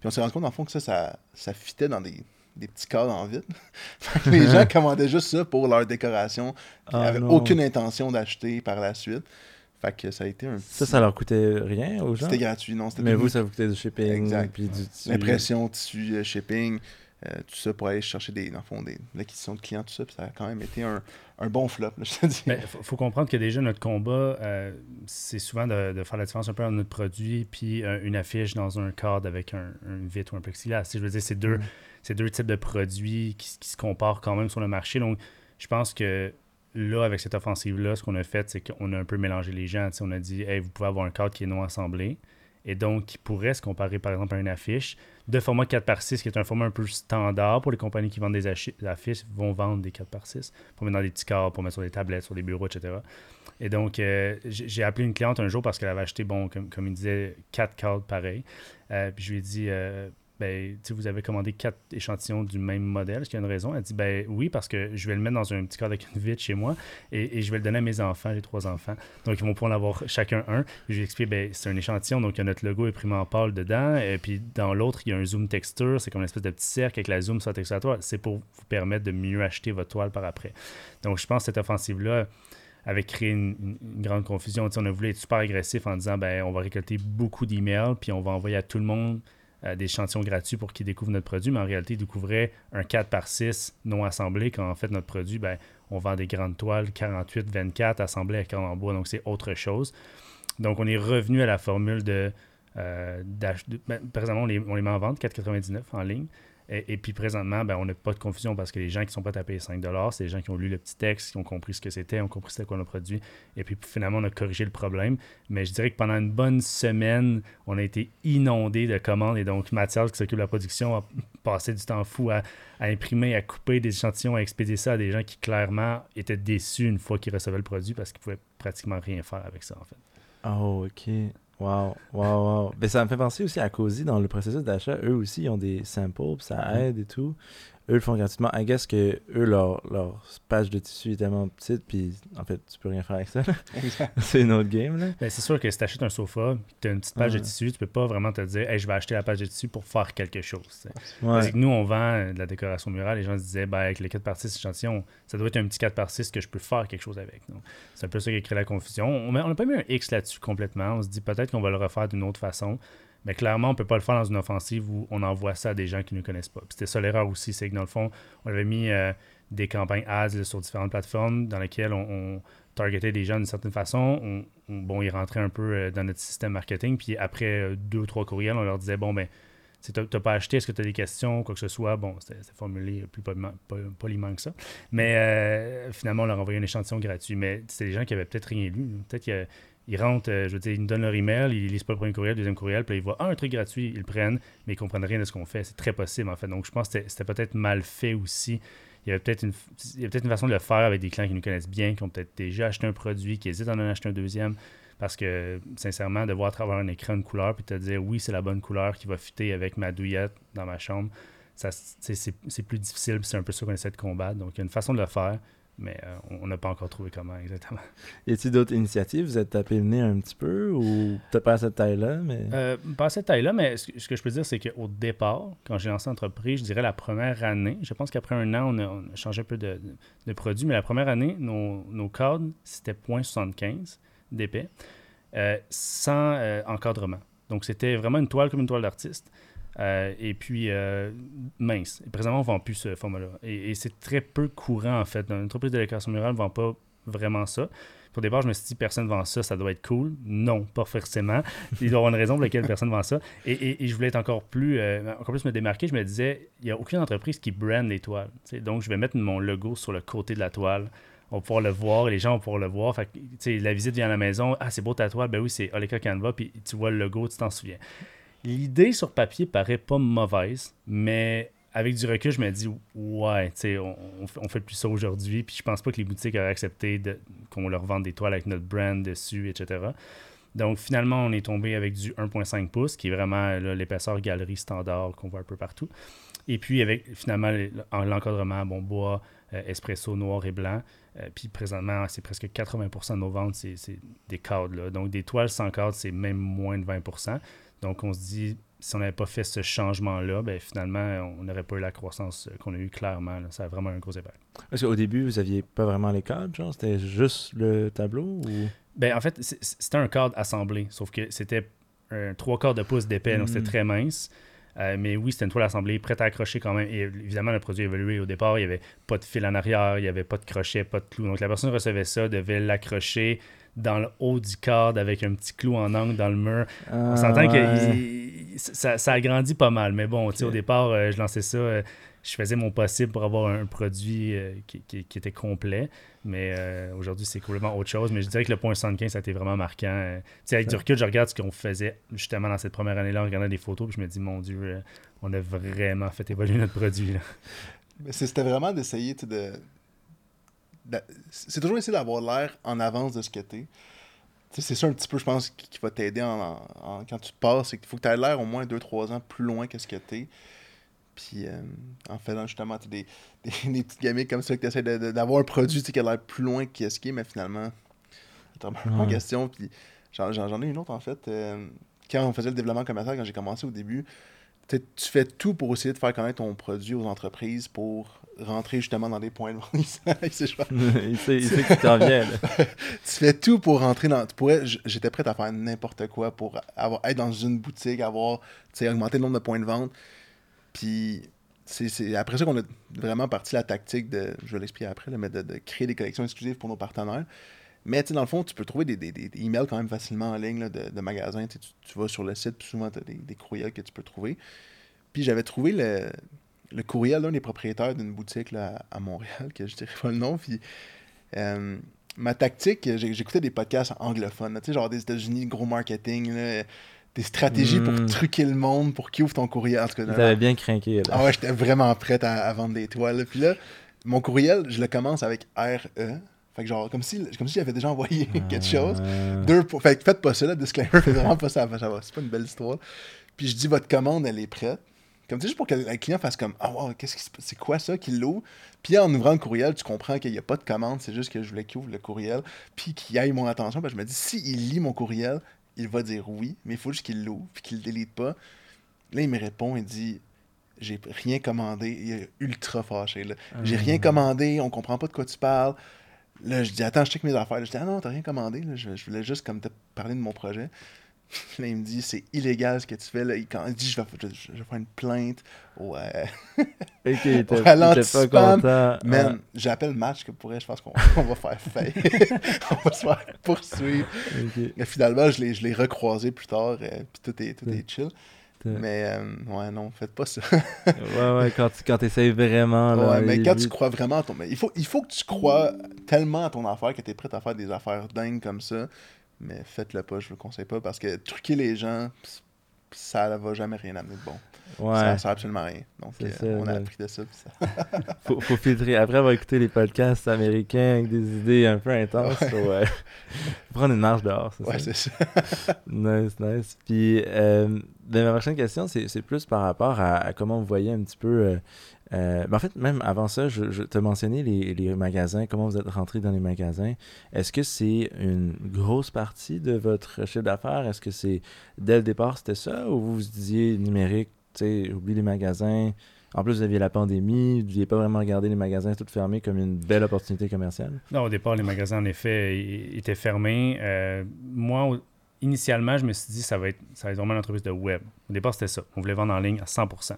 Puis on s'est rendu compte, dans le fond, que ça, ça, ça fitait dans des, des petits cadres en vide. Les gens commandaient juste ça pour leur décoration. Ils Ah n'avaient non. aucune intention d'acheter par la suite. Fait que ça a été un Ça, petit- ça leur coûtait rien aux gens? C'était gratuit, non? Mais vous, ça vous coûtait du shipping, Exact. puis du tissu. L'impression, tissu, euh, shipping, euh, tout ça pour aller chercher des, dans le fond, des, l'acquisition de clients, tout ça. Puis ça a quand même été un, un bon flop, là, je te dis. Il faut, faut comprendre que déjà, notre combat, euh, c'est souvent de, de faire la différence un peu entre notre produit puis euh, une affiche dans un cadre avec un, un vitre ou un plexiglas. Je veux dire, c'est deux, Mm. c'est deux types de produits qui se comparent quand même sur le marché. Donc, je pense que là, avec cette offensive-là, ce qu'on a fait, c'est qu'on a un peu mélangé les gens. On a dit, hey, vous pouvez avoir un cadre qui est non assemblé et donc qui pourrait se comparer, par exemple, à une affiche de format 4 par 6 qui est un format un peu standard pour les compagnies qui vendent des affiches, vont vendre des 4 par 6 pour mettre dans des petits cadres, pour mettre sur des tablettes, sur des bureaux, etc. Et donc, euh, j'ai appelé une cliente un jour parce qu'elle avait acheté, bon, comme, comme il disait, quatre cadres pareils. Euh, puis je lui ai dit, euh, ben, vous avez commandé quatre échantillons du même modèle. Est-ce qu'il y a une raison? Elle dit, ben oui, parce que je vais le mettre dans un petit cadre vitre chez moi et, je vais le donner à mes enfants. J'ai trois enfants. Donc, ils vont pouvoir en avoir chacun un. Je lui ai expliqué, ben, c'est un échantillon. Donc, il y a notre logo imprimé en pâle dedans. Et puis, dans l'autre, il y a un zoom texture. C'est comme une espèce de petit cercle avec la zoom sur la texture à toile. C'est pour vous permettre de mieux acheter votre toile par après. Donc, je pense que cette offensive-là, avait créé une, grande confusion. On a voulu être super agressif en disant ben, on va récolter beaucoup d'emails, puis on va envoyer à tout le monde euh, des échantillons gratuits pour qu'ils découvrent notre produit. Mais en réalité, ils découvraient un 4 par 6 non assemblé, quand en fait, notre produit, ben, on vend des grandes toiles 48-24 assemblées avec en bois, donc c'est autre chose. Donc, on est revenu à la formule de. euh, ben, présentement, on les, on les met en vente, 4,99 en ligne. Et, puis présentement, ben, on n'a pas de confusion parce que les gens qui sont prêts à payer 5 c'est les gens qui ont lu le petit texte, qui ont compris ce que c'était, ont compris c'était quoi le produit. Et puis finalement, on a corrigé le problème. Mais je dirais que pendant une bonne semaine, on a été inondé de commandes. Et donc, Mathias, qui s'occupe de la production, a passé du temps fou à, à imprimer, à couper des échantillons, à expédier ça à des gens qui clairement étaient déçus une fois qu'ils recevaient le produit parce qu'ils pouvaient pratiquement rien faire avec ça, en fait. Oh, ok. Wow, wow, wow. Mais ça me fait penser aussi à Cozy dans le processus d'achat. Eux aussi, ils ont des samples, ça Mhm. aide et tout. Eux le font gratuitement. I guess que eux, leur, leur page de tissu est tellement petite, puis en fait, tu peux rien faire avec ça. C'est une autre game, là. Ben, c'est sûr que si tu achètes un sofa, tu as une petite page Ouais. de tissu, tu peux pas vraiment te dire hey, je vais acheter la page de tissu pour faire quelque chose. Ouais. Parce que nous, on vend euh, de la décoration murale. Les gens se disaient, ben, avec le 4 par 6 échantillon, ça doit être un petit 4 par 6 que je peux faire quelque chose avec. C'est un peu ça qui a créé la confusion. On n'a pas mis un X là-dessus complètement. On se dit peut-être qu'on va le refaire d'une autre façon. Mais clairement, on ne peut pas le faire dans une offensive où on envoie ça à des gens qui ne connaissent pas. C'était ça l'erreur aussi, c'est que dans le fond, on avait mis euh, des campagnes ads sur différentes plateformes dans lesquelles on, on targetait des gens d'une certaine façon. On, on- bon, ils rentraient un peu euh, dans notre système marketing. Puis après euh, deux ou trois courriels, on leur disait, bon, ben, tu n'as pas acheté, est-ce que tu as des questions, quoi que ce soit? Bon, c'était c'était formulé plus poliment, po- poliment que ça. Mais finalement, on leur envoyait un échantillon gratuit. Mais c'est des gens qui avaient peut-être rien lu. Peut-être qu'ils rentrent, euh, je veux dire, ils nous donnent leur email, ils lisent pas le premier courriel, le deuxième courriel, puis ils voient un truc gratuit, ils le prennent, mais ils comprennent rien de ce qu'on fait. C'est très possible, en fait. Donc, je pense que c'était- peut-être mal fait aussi. il y avait peut-être une, peut-être une façon de le faire avec des clients qui nous connaissent bien, qui ont peut-être déjà acheté un produit, qui hésitent à en acheter un deuxième. Parce que, sincèrement, de voir à travers un écran une couleur, puis te dire oui, c'est la bonne couleur qui va fitter avec ma douillette dans ma chambre, c'est, plus difficile, c'est un peu ça qu'on essaie de combattre. Donc, il y a une façon de le faire, mais euh, on n'a pas encore trouvé comment exactement. Y a-t-il d'autres initiatives? Vous êtes tapé le nez un petit peu ou peut-être pas à cette taille-là, mais. Euh, pas à cette taille-là, mais ce que, ce que je peux dire, c'est qu'au départ, quand j'ai lancé l'entreprise, je dirais la première année, je pense qu'après un an, on a, on a changé un peu de, de- de produit, mais la première année, nos, nos cadres, c'était 0.75 d'épais, euh, sans encadrement. Donc, c'était vraiment une toile comme une toile d'artiste. Euh, et puis, euh, mince. Présentement, on ne vend plus ce format-là. Et, c'est très peu courant, en fait. Une entreprise de décoration murale ne vend pas vraiment ça. Puis Au départ, je me suis dit, personne ne vend ça, ça doit être cool. Non, pas forcément. Il doit y avoir une raison pour laquelle personne ne vend ça. Et, je voulais être encore plus, euh, encore plus me démarquer. Je me disais, il n'y a aucune entreprise qui brand les toiles. Donc, je vais mettre mon logo sur le côté de la toile. On va pouvoir le voir les gens vont pouvoir le voir. La visite vient à la maison. Ah, c'est beau ta toile. Ben oui, c'est Oleka Canva. Puis tu vois le logo, tu t'en souviens. L'idée sur papier paraît pas mauvaise, mais avec du recul, je me dis, ouais, tu on, on fait- plus ça aujourd'hui. Puis je pense pas que les boutiques auraient accepté qu'on leur vende des toiles avec notre brand dessus, etc. Donc finalement, on est tombé avec du 1.5 pouces, qui est vraiment l'épaisseur galerie standard qu'on voit un peu partout. Et puis avec finalement l'encadrement, bon, bois, euh, espresso noir et blanc. Euh, puis présentement, c'est presque 80% de nos ventes, c'est des cadres. Donc des toiles sans cadre, c'est même moins de 20%. Donc on se dit, si on n'avait pas fait ce changement-là, ben, finalement, on n'aurait pas eu la croissance qu'on a eue clairement. là. Ça a vraiment un gros impact. Parce qu'au début, vous aviez pas vraiment les cadres, genre? C'était juste le tableau ou? Ben, en fait, c'était un cadre assemblé, sauf que c'était un trois quarts de pouce d'épais, donc c'était très mince. Euh, mais oui, c'était une toile assemblée, prête à accrocher quand même. Et évidemment, le produit a évolué. Au départ, il n'y avait pas de fil en arrière, il n'y avait pas de crochet, pas de clou. Donc la personne recevait ça, devait l'accrocher dans le haut du cadre avec un petit clou en angle dans le mur. On s'entend que il- ça, ça a grandi pas mal. Mais bon, tu sais, Ok. au départ, euh, je lançais ça, euh, je faisais mon possible pour avoir un produit euh, qui, qui- qui était complet. Mais euh, aujourd'hui, c'est complètement autre chose. Mais je dirais que le point 75, ça a été vraiment marquant. Euh, tu sais, avec du recul, je regarde ce qu'on faisait justement dans cette première année-là en regardant des photos. Puis je me dis, mon Dieu, euh, on a vraiment fait évoluer notre produit. là. Mais c'est- C'était vraiment d'essayer de. De- C'est toujours essayer d'avoir l'air en avance de ce que t'es. C'est ça un petit peu, je pense, qui, qui va t'aider en, en- en- quand tu passes. C'est qu'il faut que tu aies l'air au moins 2-3 ans plus loin que ce que t'es. Puis euh, en faisant justement des, des, des petites gamiques comme ça, que tu essaies d'avoir un produit qui a l'air plus loin que ce qui est, mais finalement, c'est vraiment en Ouais. question. Puis j'en ai une autre en fait. Euh, quand on faisait le développement commercial, quand j'ai commencé au début, tu fais tout pour essayer de faire connaître ton produit aux entreprises pour rentrer justement dans des points de vente. Il sait- il sait, il sait que tu t'en viens, tu fais tout pour rentrer dans. J'étais prêt à faire n'importe quoi pour avoir, être dans une boutique, avoir, augmenter le nombre de points de vente. Puis c'est, c'est après ça qu'on a vraiment parti la tactique de, je vais l'expliquer après, là, mais de, de créer des collections exclusives pour nos partenaires. Mais dans le fond, tu peux trouver des, des, des- emails quand même facilement en ligne là, de, de magasins. Tu, tu- vas sur le site, puis souvent tu as des, des courriels que tu peux trouver. Puis j'avais trouvé le, le courriel d'un des propriétaires d'une boutique là, à Montréal, que je dirais pas le nom. Puis euh, ma tactique, j'ai- j'écoutais des podcasts anglophones, là, tu sais, genre des États-Unis, gros marketing, là, des stratégies pour Mm. truquer le monde, pour qu'ils ouvrent ton courriel. En tout cas, Il t'avait bien craqué, là. ah ouais, j'étais vraiment prêt à, à vendre des toiles. Puis là, mon courriel, je le commence avec RE. Fait que genre, comme si, comme si j'avais déjà envoyé quelque chose. Deux pour... Fait que faites pas ça, là, disclaimer, faites vraiment pas ça. ça va, C'est pas une belle histoire. Puis je dis, votre commande, elle est prête. Comme tu sais, juste pour que le client fasse comme, ah wow, qu'est-ce qui c'est quoi ça qu'il l'ouvre? Puis en ouvrant le courriel, tu comprends qu'il n'y a pas de commande, c'est juste que je voulais qu'il ouvre le courriel, puis qu'il aille mon attention. Puis je me dis, s'il lit mon courriel, il va dire oui, mais il faut juste qu'il l'ouvre, puis qu'il le délite pas. Là, il me répond, il dit, j'ai rien commandé. Il est ultra fâché, là. J'ai rien commandé, on comprend pas de quoi tu parles. Là, je dis, attends, je check mes affaires. Là, je dis, ah non, t'as rien commandé. Là. Je, je voulais juste comme te parler de mon projet. Là, il me dit, c'est illégal ce que tu fais. Là. Il, quand, il dit, je vais, je, je vais faire une plainte. Ouais. Ok, il était, il était Ralenti pas spam. content. Man, j'appelle match que pourrait, je pense qu'on on va faire fail. on va se faire poursuivre. Ouais, ok. Mais finalement, je l'ai, je l'ai recroisé plus tard. euh, puis tout est, tout Ouais. est chill. Ouais. Mais euh, ouais, non, faites pas ça. Ouais, ouais, quand tu quand essayes vraiment, là. Ouais, mais quand tu crois vraiment à ton. mais Il faut, il faut que tu crois tellement à ton affaire que tu es prêt à faire des affaires dingues comme ça. Mais faites-le pas, je vous le conseille pas, parce que truquer les gens, ça va jamais rien amener de bon. Ouais. ça sert absolument à rien. Donc, euh, ça, on a appris de ça. ça- faut, faut filtrer. Après avoir écouté les podcasts américains avec des idées un peu intenses, Ouais. faut, euh, prendre une marche dehors, Ouais, c'est ça. Nice, nice. Puis, euh, ben, ma prochaine question, c'est c'est plus par rapport à, à comment vous voyez un petit peu. euh, euh, ben, en fait, même avant ça, je, je te mentionnais les, les magasins, comment vous êtes rentré dans les magasins. Est-ce que c'est une grosse partie de votre chiffre d'affaires? Est-ce que c'est dès le départ, c'était ça? Ou vous vous disiez numérique, tu sais, oublie les magasins? En plus, vous aviez la pandémie, vous n'aviez pas vraiment regardé les magasins tout fermés comme une belle opportunité commerciale? Non, au départ, les magasins, en effet, étaient fermés. Euh, moi, initialement, je me suis dit, ça ça va être vraiment une entreprise de web. Au départ, c'était ça. On voulait vendre en ligne à 100%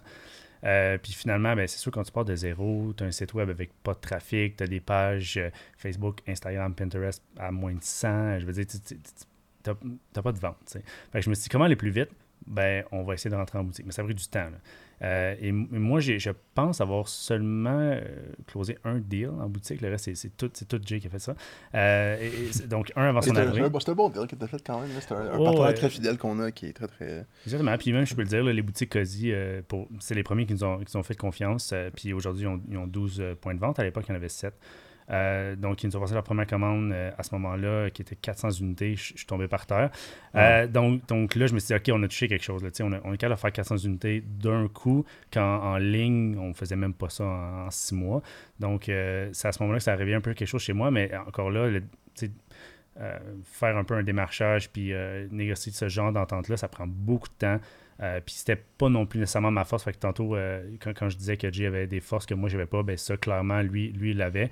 Euh, puis finalement, ben, c'est sûr, quand tu pars de zéro, tu as un site web avec pas de trafic, tu as des pages euh, Facebook, Instagram, Pinterest à moins de 100. Je veux dire, tu n'as pas de vente. je me suis dit, comment aller plus vite? Ben, on va essayer de rentrer en boutique. Mais ça a pris du temps. Euh, et moi, je pense avoir seulement euh, closé un deal en boutique. Le reste, c'est- tout, tout Jay qui a fait ça. Euh, et- et c'est- donc, un avant son un, c'est un bon deal que tu as fait quand même. C'est un, un Oh, partenaire très fidèle qu'on a qui est très très. Exactement. Puis même, je peux le dire, là, les boutiques pour- c'est les premiers qui nous ont, qui nous ont fait confiance. puis aujourd'hui, ils ont, ils ont 12 euh, points de vente. À l'époque, il y en avait 7. Euh, donc, ils nous ont passé leur première commande euh, à ce moment-là, qui était 400 unités. Je suis tombé par terre. Euh, donc, donc là, je me suis dit, OK, on a touché quelque chose. Là. On, a- on est capable de faire 400 unités d'un coup, quand en ligne, on faisait même pas ça en, en six mois. Donc, c'est à ce moment-là que ça arrivait un peu quelque chose chez moi. Mais encore là, le- euh, faire un peu un démarchage puis euh, négocier ce genre d'entente-là, ça prend beaucoup de temps. Euh, puis c'était pas non plus nécessairement ma force. Fait que tantôt, quand, quand je disais que Jay avait des forces que moi, j'avais pas, ben ça, clairement, lui, lui il l'avait.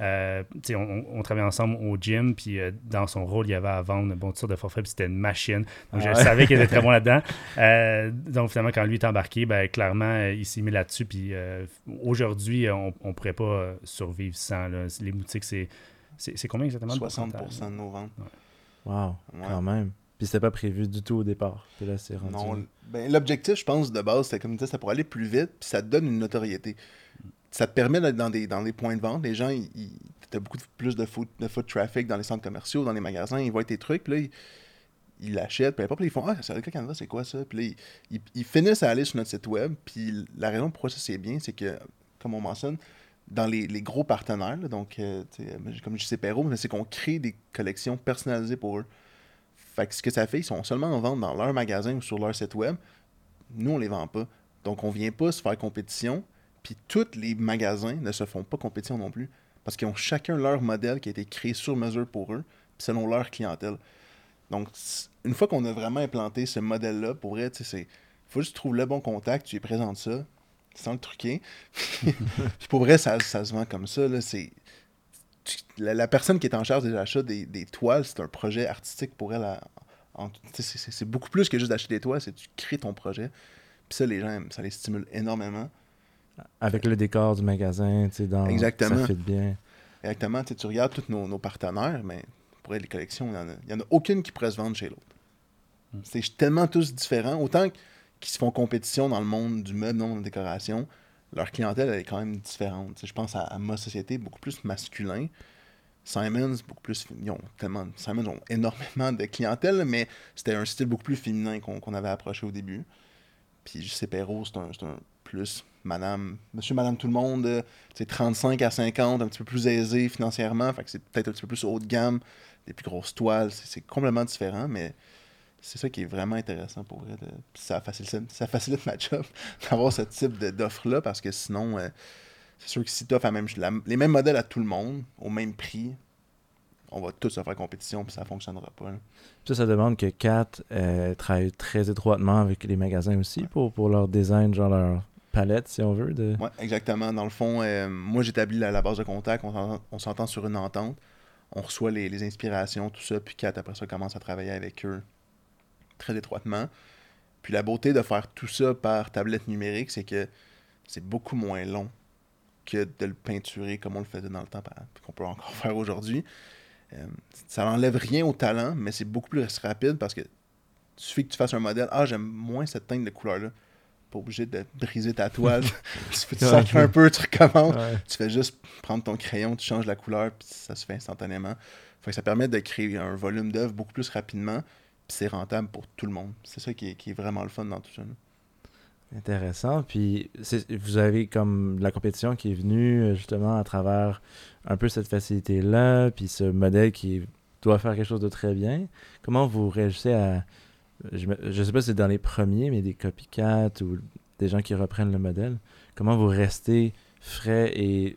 Euh, on, travaillait ensemble au gym, puis euh, dans son rôle, il y avait à vendre bon, toutes sortes de forfaits, puis c'était une machine. Donc, je Ah ouais. savais qu'il était très bon là-dedans. Euh, donc, finalement, quand lui est embarqué, ben, clairement, il s'est mis là-dessus. Puis euh, aujourd'hui, on ne pourrait pas survivre sans. là. Les boutiques, c'est c'est c'est combien exactement? de 60% pourcentage? de nos ventes. Wow, Ouais. quand même. Puis c'était pas prévu du tout au départ. Puis là, c'est rendu. Non, ben, l'objectif, je pense, de base, c'était comme tu disais, c'était pour aller plus vite, puis ça te donne une notoriété. Ça te permet d'être dans des, dans des points de vente. Les gens, ils, ils- t'as beaucoup plus de foot, de traffic dans les centres commerciaux, dans les magasins, ils voient tes trucs, puis là, ils, l'achètent, puis après, ils font Ah, c'est le Canada, c'est quoi ça? Puis là, ils, ils- finissent à aller sur notre site web, puis la raison pourquoi ça c'est bien, c'est que, comme on mentionne, dans les, les gros partenaires, donc, euh, sais, comme je sais Perrault, c'est qu'on crée des collections personnalisées pour eux. Fait que ce que ça fait, ils sont seulement en vente dans leur magasin ou sur leur site web. Nous, on les vend pas. Donc, on vient pas se faire compétition. Puis, tous les magasins ne se font pas compétition non plus. Parce qu'ils ont chacun leur modèle qui a été créé sur mesure pour eux, selon leur clientèle. Donc, une fois qu'on a vraiment implanté ce modèle-là, pour vrai, c'est. faut juste trouver le bon contact, tu lui présentes ça, sans le truquer. puis pour vrai, ça, se vend comme ça. Là, la, la personne qui est en charge des achats des, des toiles, c'est un projet artistique pour elle. c'est, beaucoup plus que juste d'acheter des toiles, c'est tu crées ton projet. Puis ça, les gens, ça les stimule énormément. Avec le décor du magasin, tu sais, dans. Exactement. Ça fit bien. Exactement, tu sais, tu regardes tous nos, nos partenaires, mais pour être les collections, il n'y en, a- il y en a aucune qui pourrait se vendre chez l'autre. C'est tellement tous différents. Autant qu'ils se font compétition dans le monde du meuble, non, de la décoration, leur clientèle elle est quand même différente. Tu sais, je pense à, à ma société, beaucoup plus masculin. Simons, beaucoup plus. Ils ont tellement. Simons ont énormément de clientèle, mais c'était un style beaucoup plus féminin qu'on avait approché au début. Puis Perrault, c'est un, c'est un plus madame, monsieur, madame, tout le monde, euh, sais, 35 à 50, un petit peu plus aisé financièrement, fait que c'est peut-être un petit peu plus haut de gamme, des plus grosses toiles, c'est c'est complètement différent, mais c'est ça qui est vraiment intéressant pour vrai. de- puis ça facilite, ça facilite ma job d'avoir ce type d'offre-là, parce que sinon, euh, c'est sûr que si tu offres même, la- les mêmes modèles à tout le monde, au même prix, on va tous se faire compétition, puis ça fonctionnera pas. là. Ça, ça demande que Kat euh, travaille très étroitement avec les magasins aussi pour, pour leur design, genre leur palette, si on veut. De... Ouais, exactement. Dans le fond, euh, moi, j'établis la, base de contact. On s'entend- sur une entente. On reçoit les, inspirations, tout ça. Puis Kat, après ça, commence à travailler avec eux très étroitement. Puis la beauté de faire tout ça par tablette numérique, c'est que c'est beaucoup moins long que de le peinturer comme on le faisait dans le temps, qu'on peut encore faire aujourd'hui. Euh, ça n'enlève rien au talent, mais c'est beaucoup plus rapide parce que suffit que tu fasses un modèle. Ah, j'aime moins cette teinte de couleur-là. Pas obligé de briser ta toile. tu sacres un peu, tu recommences. Ouais. Tu fais juste prendre ton crayon, tu changes la couleur, puis ça se fait instantanément. Fait que ça permet de créer un volume d'œuvre beaucoup plus rapidement, puis c'est rentable pour tout le monde. C'est ça qui est, qui est vraiment le fun dans tout ça. Intéressant. Puis vous avez comme la compétition qui est venue euh, justement à travers un peu cette facilité-là, puis ce modèle qui doit faire quelque chose de très bien. Comment vous réagissez à. Je, je sais pas si c'est dans les premiers, mais des copycats ou des gens qui reprennent le modèle. Comment vous restez frais et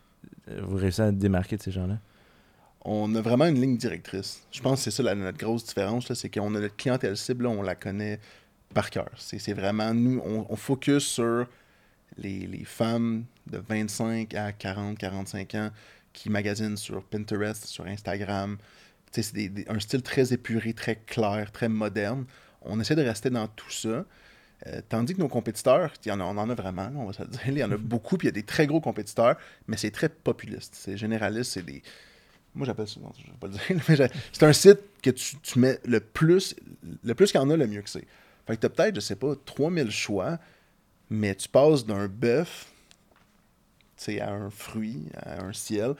euh, vous réussissez à démarquer de ces gens-là? on a vraiment une ligne directrice. Je pense que c'est ça notre grosse différence, c'est qu'on a notre clientèle cible, on la connaît par cœur. C'est vraiment nous, on, focus sur les, les femmes de 25 à 40, 45 ans qui magasinent sur Pinterest, sur Instagram. C'est un style très épuré, très clair, très moderne. On essaie de rester dans tout ça. Euh, tandis que nos compétiteurs, y en a, on en a vraiment, on va se le dire, il y en a beaucoup, puis il y a des très gros compétiteurs, mais c'est très populiste, c'est généraliste, c'est des, moi, j'appelle ça. Non, je vais pas le dire. c'est un site que tu, tu mets le plus. Le plus qu'il y en a, le mieux que c'est. Fait que t'as peut-être, je sais pas, 3000 choix, mais tu passes d'un bœuf tu sais, à un fruit, à un ciel.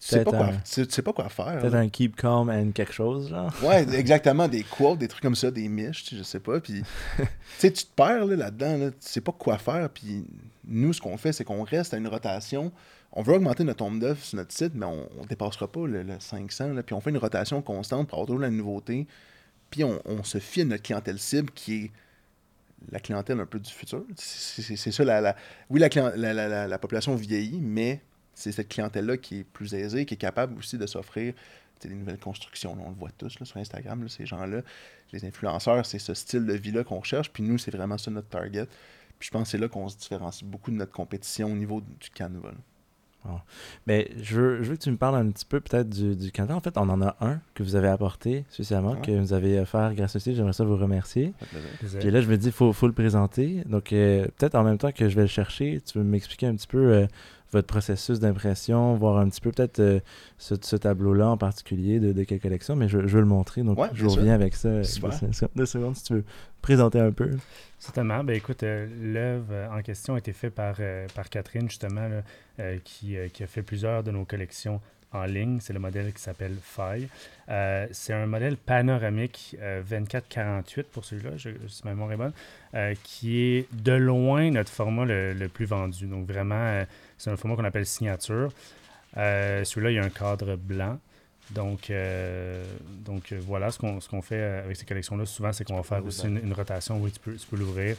Tu sais, pas quoi, tu sais- tu sais pas quoi faire. Peut-être un keep calm and quelque chose, genre. Ouais, exactement, des quotes, des trucs comme ça, des miches, tu sais, je sais pas. Puis, tu sais, tu te perds là, là-dedans, là, tu sais pas quoi faire. Puis, nous, ce qu'on fait, c'est qu'on reste à une rotation. On veut augmenter notre nombre d'œufs sur notre site, mais on, on dépassera pas le, le 500. là. puis, on fait une rotation constante pour avoir toujours la nouveauté. Puis, on, on se fie à notre clientèle cible qui est la clientèle un peu du futur. C'est ça, la, la- oui, la- la- la population vieillit, mais c'est cette clientèle-là qui est plus aisée, qui est capable aussi de s'offrir des nouvelles constructions. là, on le voit tous là, sur Instagram, là, ces gens-là. Les influenceurs, c'est ce style de vie-là qu'on recherche. Puis nous, c'est vraiment ça notre target. Puis je pense que c'est là qu'on se différencie beaucoup de notre compétition au niveau du canevas. là. Mais je veux, je veux que tu me parles un petit peu peut-être du, du Canada. En fait, on en a un que vous avez apporté spécialement, Ah. que vous avez offert grâce aussi. J'aimerais ça vous remercier. Ça. Puis là, je me dis, il faut, faut le présenter. Donc, euh, peut-être en même temps que je vais le chercher, tu veux m'expliquer un petit peu euh, votre processus d'impression, voir un petit peu peut-être euh, ce, ce tableau-là en particulier de, de quelle collection, mais je, je veux le montrer. Donc, Ouais, je sûr. reviens avec ça. euh, Super. Deux, secondes- si tu veux présenter un peu. Certainement. Ben, écoute, euh, l'œuvre en question a été faite par, euh, par Catherine, justement, là, euh, qui, euh, qui a fait plusieurs de nos collections en ligne. C'est le modèle qui s'appelle Faille. Euh, c'est un modèle panoramique euh, 24-48 pour celui-là, je, si ma mémoire est bonne, euh, qui est de loin notre format le, le plus vendu. Donc, vraiment, euh, c'est un format qu'on appelle signature. Euh, celui-là, il y a un cadre blanc. Donc, euh, donc euh, voilà, ce qu'on ce qu'on fait euh, avec ces collections-là, souvent, c'est qu'on va faire aussi une, rotation. Oui, tu peux, tu peux l'ouvrir.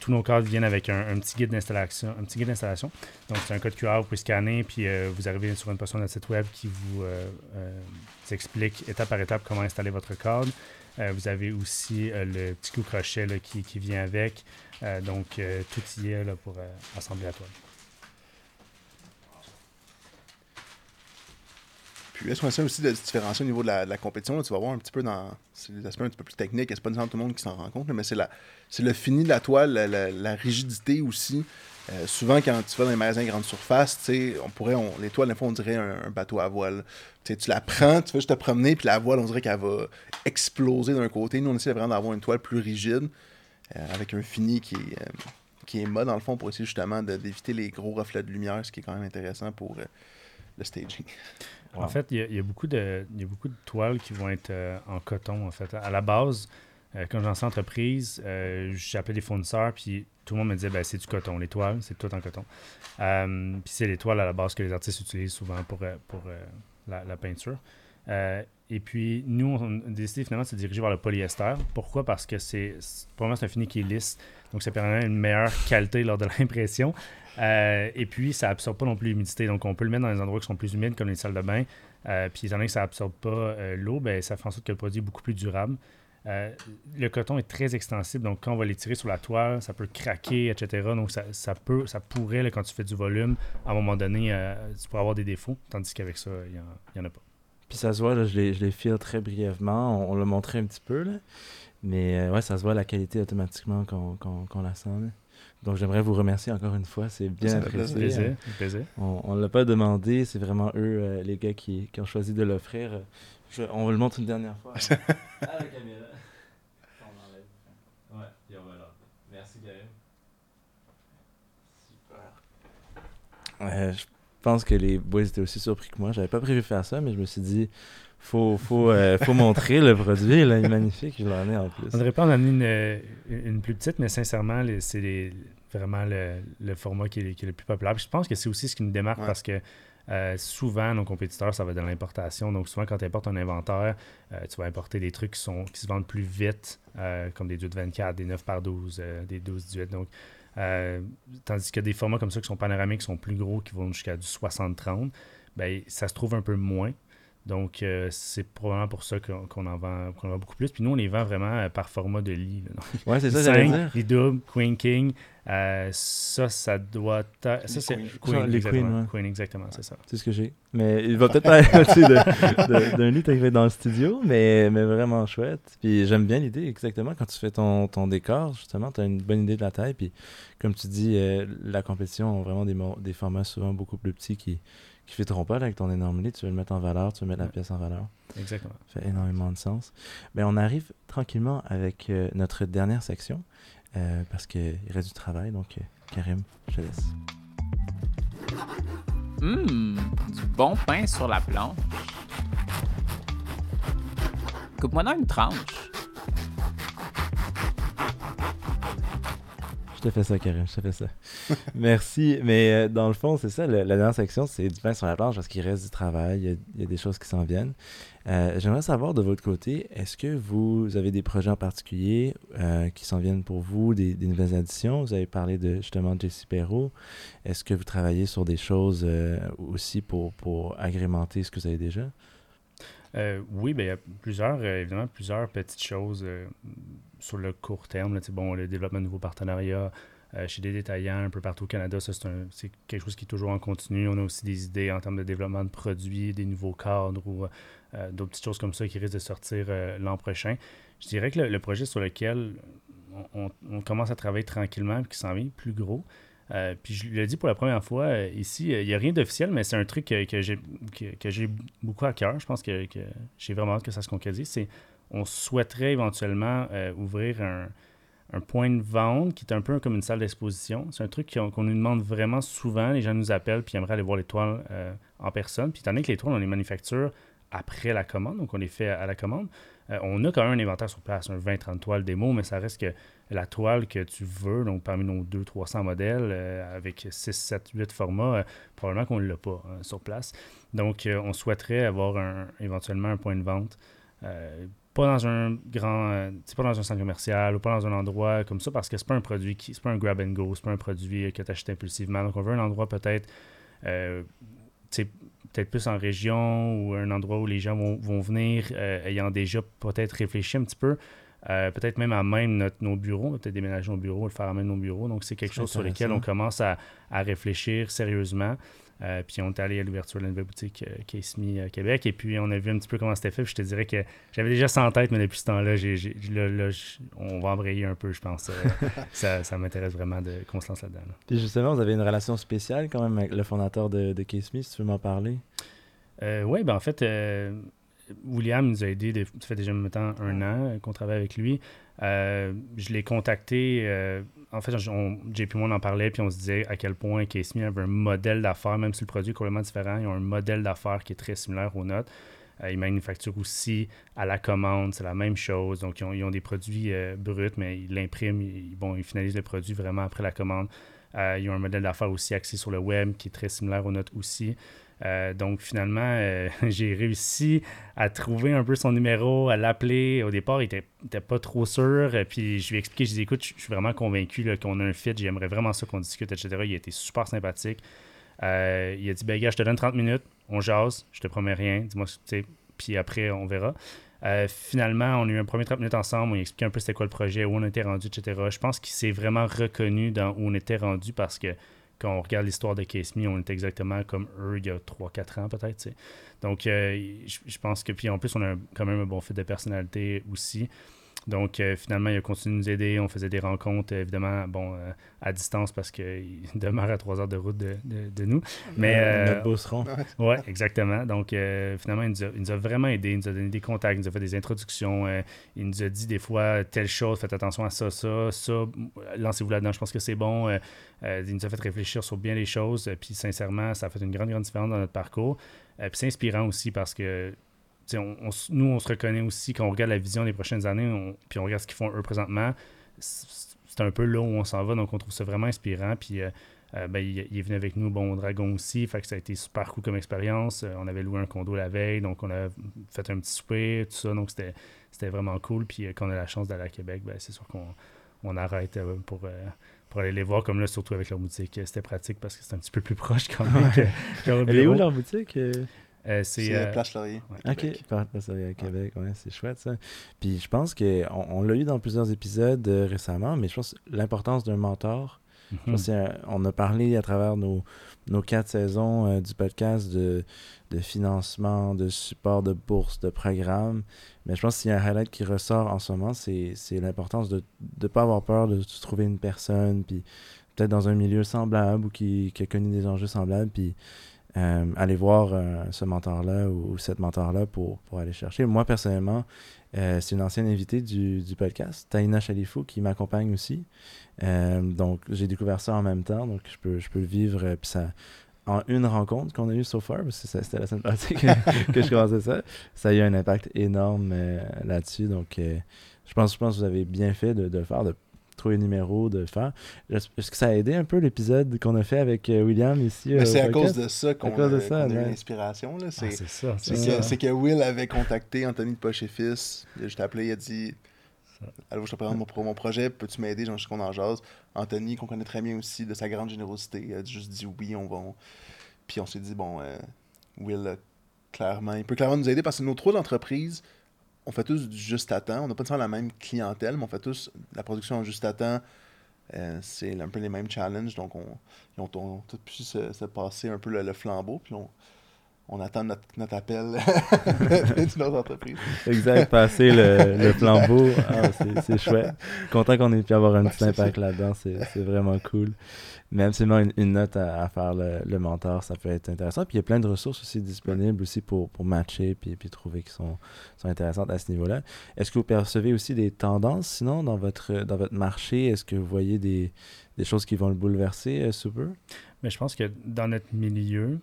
Tous nos cadres viennent avec un, petit guide d'installation. Un petit guide d'installation. Donc, c'est un code QR, vous pouvez scanner, puis vous arrivez sur une portion de notre site web qui vous, explique étape par étape comment installer votre. Euh, vous avez aussi le petit clou crochet qui, qui vient avec. Donc, tout y est pour assembler la toile. Est-ce qu'on essaie aussi de se différencier au niveau de la, de compétition? tu vas voir un petit peu dans. Des aspects un petit peu plus techniques, c'est pas nécessairement tout le monde qui s'en rend compte, mais c'est le fini de la toile, la, rigidité aussi. Euh, souvent, quand tu vas dans les magasins grande surface, on pourrait, on, les toiles, fois, on dirait un, bateau à voile. Tu la prends, tu veux juste te promener, puis la voile, on dirait qu'elle va exploser d'un côté. Nous, on essaie vraiment d'avoir une toile plus rigide, euh, avec un fini qui est, euh, qui est mode, dans le fond, pour essayer justement de- d'éviter les gros reflets de lumière, ce qui est quand même intéressant pour euh, le staging. Wow. En fait, il y, a- il y a beaucoup de, il y a beaucoup de toiles qui vont être euh, en coton. En fait, à la base, euh, quand j'ai lancé l'entreprise, euh, j'appelais des fournisseurs, puis tout le monde me disait ben, c'est du coton. Les toiles, c'est tout en coton. Euh, puis c'est les toiles à la base que les artistes utilisent souvent pour, pour la, la peinture. Et puis, nous, on a décidé finalement de se diriger vers le polyester. Pourquoi? Parce que c'est- pour moi, c'est un fini qui est lisse. Donc, ça permet une meilleure qualité lors de l'impression. Euh, et puis, ça absorbe pas non plus l'humidité. Donc, on peut le mettre dans des endroits qui sont plus humides, comme les salles de bain. Euh, puis, étant donné que ça absorbe pas euh, l'eau, ben, ça fait en sorte que le produit est beaucoup plus durable. Euh, le coton est très extensible, donc quand on va l'étirer sur la toile, ça peut craquer, etc. Donc, ça, peut, ça pourrait, quand tu fais du volume, à un moment donné, tu pourrais avoir des défauts, tandis qu'avec ça, il n'y en, a pas. Puis ça se voit, là, je l'ai filé très brièvement. On, on l'a montré un petit peu, là. Mais ouais, ça se voit la qualité automatiquement qu'on qu'on- qu'on la sent. Donc j'aimerais vous remercier encore une fois. C'est bien Ça fait apprécié. plaisir. Plaisir, plaisir. On ne l'a pas demandé, c'est vraiment eux, euh, les gars, qui, qui ont choisi de l'offrir. Je- on le montre une dernière fois. à la caméra. On enlève. Ouais, puis on va là. Merci, Karim. Super. Euh, je pense que les boys étaient aussi surpris que moi. J'avais pas prévu faire ça, mais je me suis dit, faut, faut, euh, faut montrer le produit. Là, il est magnifique, je l'en ai en plus. On aurait pas en amener une, une plus petite, mais sincèrement, c'est vraiment le, le format qui est, qui est le plus populaire. Puis je pense que c'est aussi ce qui nous démarque Ouais. parce que euh, souvent, nos compétiteurs, ça va être de l'importation. Donc, souvent, quand tu importes un inventaire, euh, tu vas importer des trucs qui, sont, qui se vendent plus vite, euh, comme des 2 24, des 9 par 12, euh, des 12 18. Donc, euh, tandis que des formats comme ça qui sont panoramiques, qui sont plus gros, qui vont jusqu'à du 60-30, ben, ça se trouve un peu moins. Donc, euh, c'est probablement pour ça qu'on qu'on en, vend, qu'on en vend beaucoup plus. Puis nous, on les vend vraiment euh, par format de lit. là. Donc, Ouais, c'est ça, les j'allais cinq, dire. Les doubles, Queen King, euh, ça, ça doit. être- Ça, c'est. Queen, Genre, les exactement. queens, ouais. Queen, exactement, c'est ça. C'est ce que j'ai. Mais il va peut-être de- d'un lit arrivé dans le studio, mais, mais vraiment chouette. Puis j'aime bien l'idée, exactement, quand tu fais ton, ton décor, justement, tu as une bonne idée de la taille. Puis comme tu dis, euh, la compétition a vraiment des, mo- des formats souvent beaucoup plus petits qui qui fitteront pas là, avec ton énorme lit. Tu veux le mettre en valeur, tu veux mettre la pièce en valeur. Exactement. Ça fait énormément de sens. Ben, on arrive tranquillement avec euh, notre dernière section, euh, parce qu'il reste du travail. Donc, euh, Karim, je te laisse. Hum, du bon pain sur la planche. Coupe-moi dans une tranche. Je te fais ça, Karim, je te fais ça. Merci. Mais euh, dans le fond, c'est ça, la dernière section, c'est du pain sur la planche parce qu'il reste du travail, il y a, des choses qui s'en viennent. Euh, J'aimerais savoir de votre côté, est-ce que vous avez des projets en particulier euh, qui s'en viennent pour vous, des, nouvelles additions? Vous avez parlé de justement de Jessie Perrault. Est-ce que vous travaillez sur des choses aussi pour, pour agrémenter ce que vous avez déjà? Oui, ben, il y a plusieurs, évidemment, plusieurs petites choses sur le court terme. Bon, le développement de nouveaux partenariats chez des détaillants un peu partout au Canada, c'est quelque chose qui est toujours en continu. On a aussi des idées en termes de développement de produits, des nouveaux cadres ou euh, d'autres petites choses comme ça qui risquent de sortir euh, l'an prochain. Je dirais que le, le projet sur lequel on, commence à travailler tranquillement et qui s'en vient plus gros, euh, puis je l'ai dit pour la première fois euh, ici, euh, il n'y a rien d'officiel, mais c'est un truc que, j'ai beaucoup à cœur. Je pense que, j'ai vraiment hâte que ça se concrétise. C'est on souhaiterait éventuellement euh, ouvrir un, un point de vente qui est un peu comme une salle d'exposition. C'est un truc qu'on nous demande vraiment souvent. Les gens nous appellent puis aimeraient aller voir les toiles euh, en personne. Puis étant donné que les toiles, on les manufacture après la commande, donc on les fait à, la commande, euh, on a quand même un inventaire sur place, un 20-30 toiles démo, mais ça reste que la toile que tu veux, donc parmi nos 200-300 modèles, euh, avec 6, 7, 8 formats, probablement qu'on ne l'a pas sur place. Donc, on souhaiterait avoir un, éventuellement un point de vente. Pas dans un grand, euh, c'est pas dans un centre commercial ou pas dans un endroit comme ça parce que c'est pas un produit qui, c'est pas un grab and go, c'est pas un produit que tu achètes impulsivement. Donc on veut un endroit peut-être, euh, peut-être plus en région ou un endroit où les gens vont, vont venir euh, ayant déjà peut-être réfléchi un petit peu. Euh, peut-être même à même notre, nos bureaux, peut-être déménager nos bureaux, le faire à même nos bureaux. Donc, c'est quelque chose sur lequel on commence à, à réfléchir sérieusement. Euh, puis, on est allé à l'ouverture de la nouvelle boutique euh, Case Me à Québec. Et puis, on a vu un petit peu comment c'était fait. Puis, je te dirais que j'avais déjà ça en tête, mais depuis ce temps-là, j'ai, j'ai- là, là, je- on va embrayer un peu, je pense. Euh, ça, ça m'intéresse vraiment de, qu'on se lance là-dedans. là. Puis justement, vous avez une relation spéciale quand même avec le fondateur de, de Case Me, si tu veux m'en parler? Euh, oui, ben en fait, euh, William nous a aidé, de- ça fait déjà maintenant un an qu'on travaille avec lui. Euh, je l'ai contacté, euh, en fait, on, JP moi on en parlait, puis on se disait à quel point Case Me avait un modèle d'affaires, même si le produit est complètement différent, ils ont un modèle d'affaires qui est très similaire aux nôtres. Euh, ils manufacturent aussi à la commande, c'est la même chose. Donc, ils ont, ils ont des produits euh, bruts, mais ils l'impriment, ils, bon, ils finalisent le produit vraiment après la commande. Ils ont un modèle d'affaires aussi axé sur le web qui est très similaire aux nôtres aussi. Euh, donc finalement, euh, j'ai réussi à trouver un peu son numéro, à l'appeler. Au départ, il était, pas trop sûr. Euh, Puis je lui ai expliqué, je lui ai dit, écoute, je suis vraiment convaincu qu'on a un fit, j'aimerais vraiment ça qu'on discute, etc. Il a été super sympathique. Il a dit, ben gars, je te donne 30 minutes, on jase, je te promets rien, dis-moi, ce que tu sais, puis après, on verra. Finalement, on a eu un premier 30 minutes ensemble, on a expliqué un peu c'était quoi le projet, où on était rendu, etc. Je pense qu'il s'est vraiment reconnu dans où on était rendu parce que quand on regarde l'histoire de Case Me, on est exactement comme eux il y a 3-4 ans peut-être. Donc, euh, je, pense que, puis en plus, on a quand même un bon fit de personnalité aussi. Donc, euh, finalement, il a continué de nous aider. On faisait des rencontres, évidemment, bon, euh, à distance parce qu'il demeure à 3 heures de route de, de- de nous. Mais, euh, Notre bosseron. oui, exactement. Donc, euh, finalement, il nous, a, il nous a vraiment aidé. Il nous a donné des contacts, il nous a fait des introductions. euh, il nous a dit des fois telle chose, faites attention à ça, ça, ça, euh, lancez-vous là-dedans, je pense que c'est bon. Euh, euh, il nous a fait réfléchir sur bien les choses. euh, puis, sincèrement, ça a fait une grande, grande différence dans notre parcours. Euh, puis, c'est inspirant aussi parce que. On, on nous, on se reconnaît aussi quand on regarde la vision des prochaines années, on- puis on regarde ce qu'ils font eux présentement. C'est un peu là où on s'en va. Donc, on trouve ça vraiment inspirant. Puis, euh, euh, ben, il, est venu avec nous, Bon Dragon aussi. Fait que ça a été super cool comme expérience. on avait loué un condo la veille. Donc, on a fait un petit souper, tout ça. Donc, c'était vraiment cool. Puis, quand on a la chance d'aller à Québec, ben, c'est sûr qu'on on arrête pour pour aller les voir, comme là, surtout avec leur boutique. C'était pratique parce que c'est un petit peu plus proche quand même. Elle est où leur boutique euh, c'est euh, Place Laurier. ok, Place Laurier à Québec, ouais, c'est chouette ça. Puis je pense qu'on on, l'a eu dans plusieurs épisodes euh, récemment, mais je pense l'importance d'un mentor. Mhm. on a parlé à travers nos, nos quatre saisons du podcast de, de financement, de support, de bourse, de programme. Mais je pense qu'il y a un highlight qui ressort en ce moment, c'est l'importance de ne pas avoir peur de trouver une personne, puis peut-être dans un milieu semblable ou qui, qui a connu des enjeux semblables, puis euh, aller voir euh, ce mentor-là ou, cette mentor-là pour, pour, aller chercher. Moi, personnellement, euh, c'est une ancienne invitée du, du podcast, Taina Chalifou, qui m'accompagne aussi. donc, j'ai découvert ça en même temps, donc je peux, je peux le vivre. puis ça, en une rencontre qu'on a eue so far, parce que c'était la semaine passée que, que, je commençais ça, ça a eu un impact énorme là-dessus. Donc, je, pense, je pense que vous avez bien fait de, de le faire, de trouver un numéro, de faire. Est-ce que ça a aidé un peu l'épisode qu'on a fait avec euh, William ici? Euh, c'est à cause de ça qu'on a, eu l'inspiration. Ah, c'est ça. C'est que, Will avait contacté Anthony de Poche et Fils. Je t'ai appelé, il a dit Allô, je te présente mon, mon projet, peux-tu m'aider? Je qu'on en jase. Anthony, qu'on connaît très bien aussi, de sa grande générosité, il a juste dit oui, on va. Puis on s'est dit, bon, euh, Will, clairement, il peut clairement nous aider parce que nos trois entreprises, on fait tous du juste à temps. On n'a pas nécessairement la même clientèle, mais on fait tous la production juste à temps. Euh, c'est un peu les mêmes challenges. Donc, on, ils ont, tous pu se, passer un peu le, flambeau. Puis, on, on attend notre, notre appel d'une autre entreprise. Exact, passer le, le flambeau. Ah, c'est chouette. Content qu'on ait pu avoir un petit impact là-dedans. C'est vraiment cool même absolument une, une note à, faire le, mentor, ça peut être intéressant. Puis il y a plein de ressources aussi disponibles aussi pour, pour matcher puis, puis trouver qui sont, sont intéressantes à ce niveau-là. Est-ce que vous percevez aussi des tendances sinon dans votre, dans votre marché? Est-ce que vous voyez des, des choses qui vont le bouleverser euh, super? Mais je pense que dans notre milieu,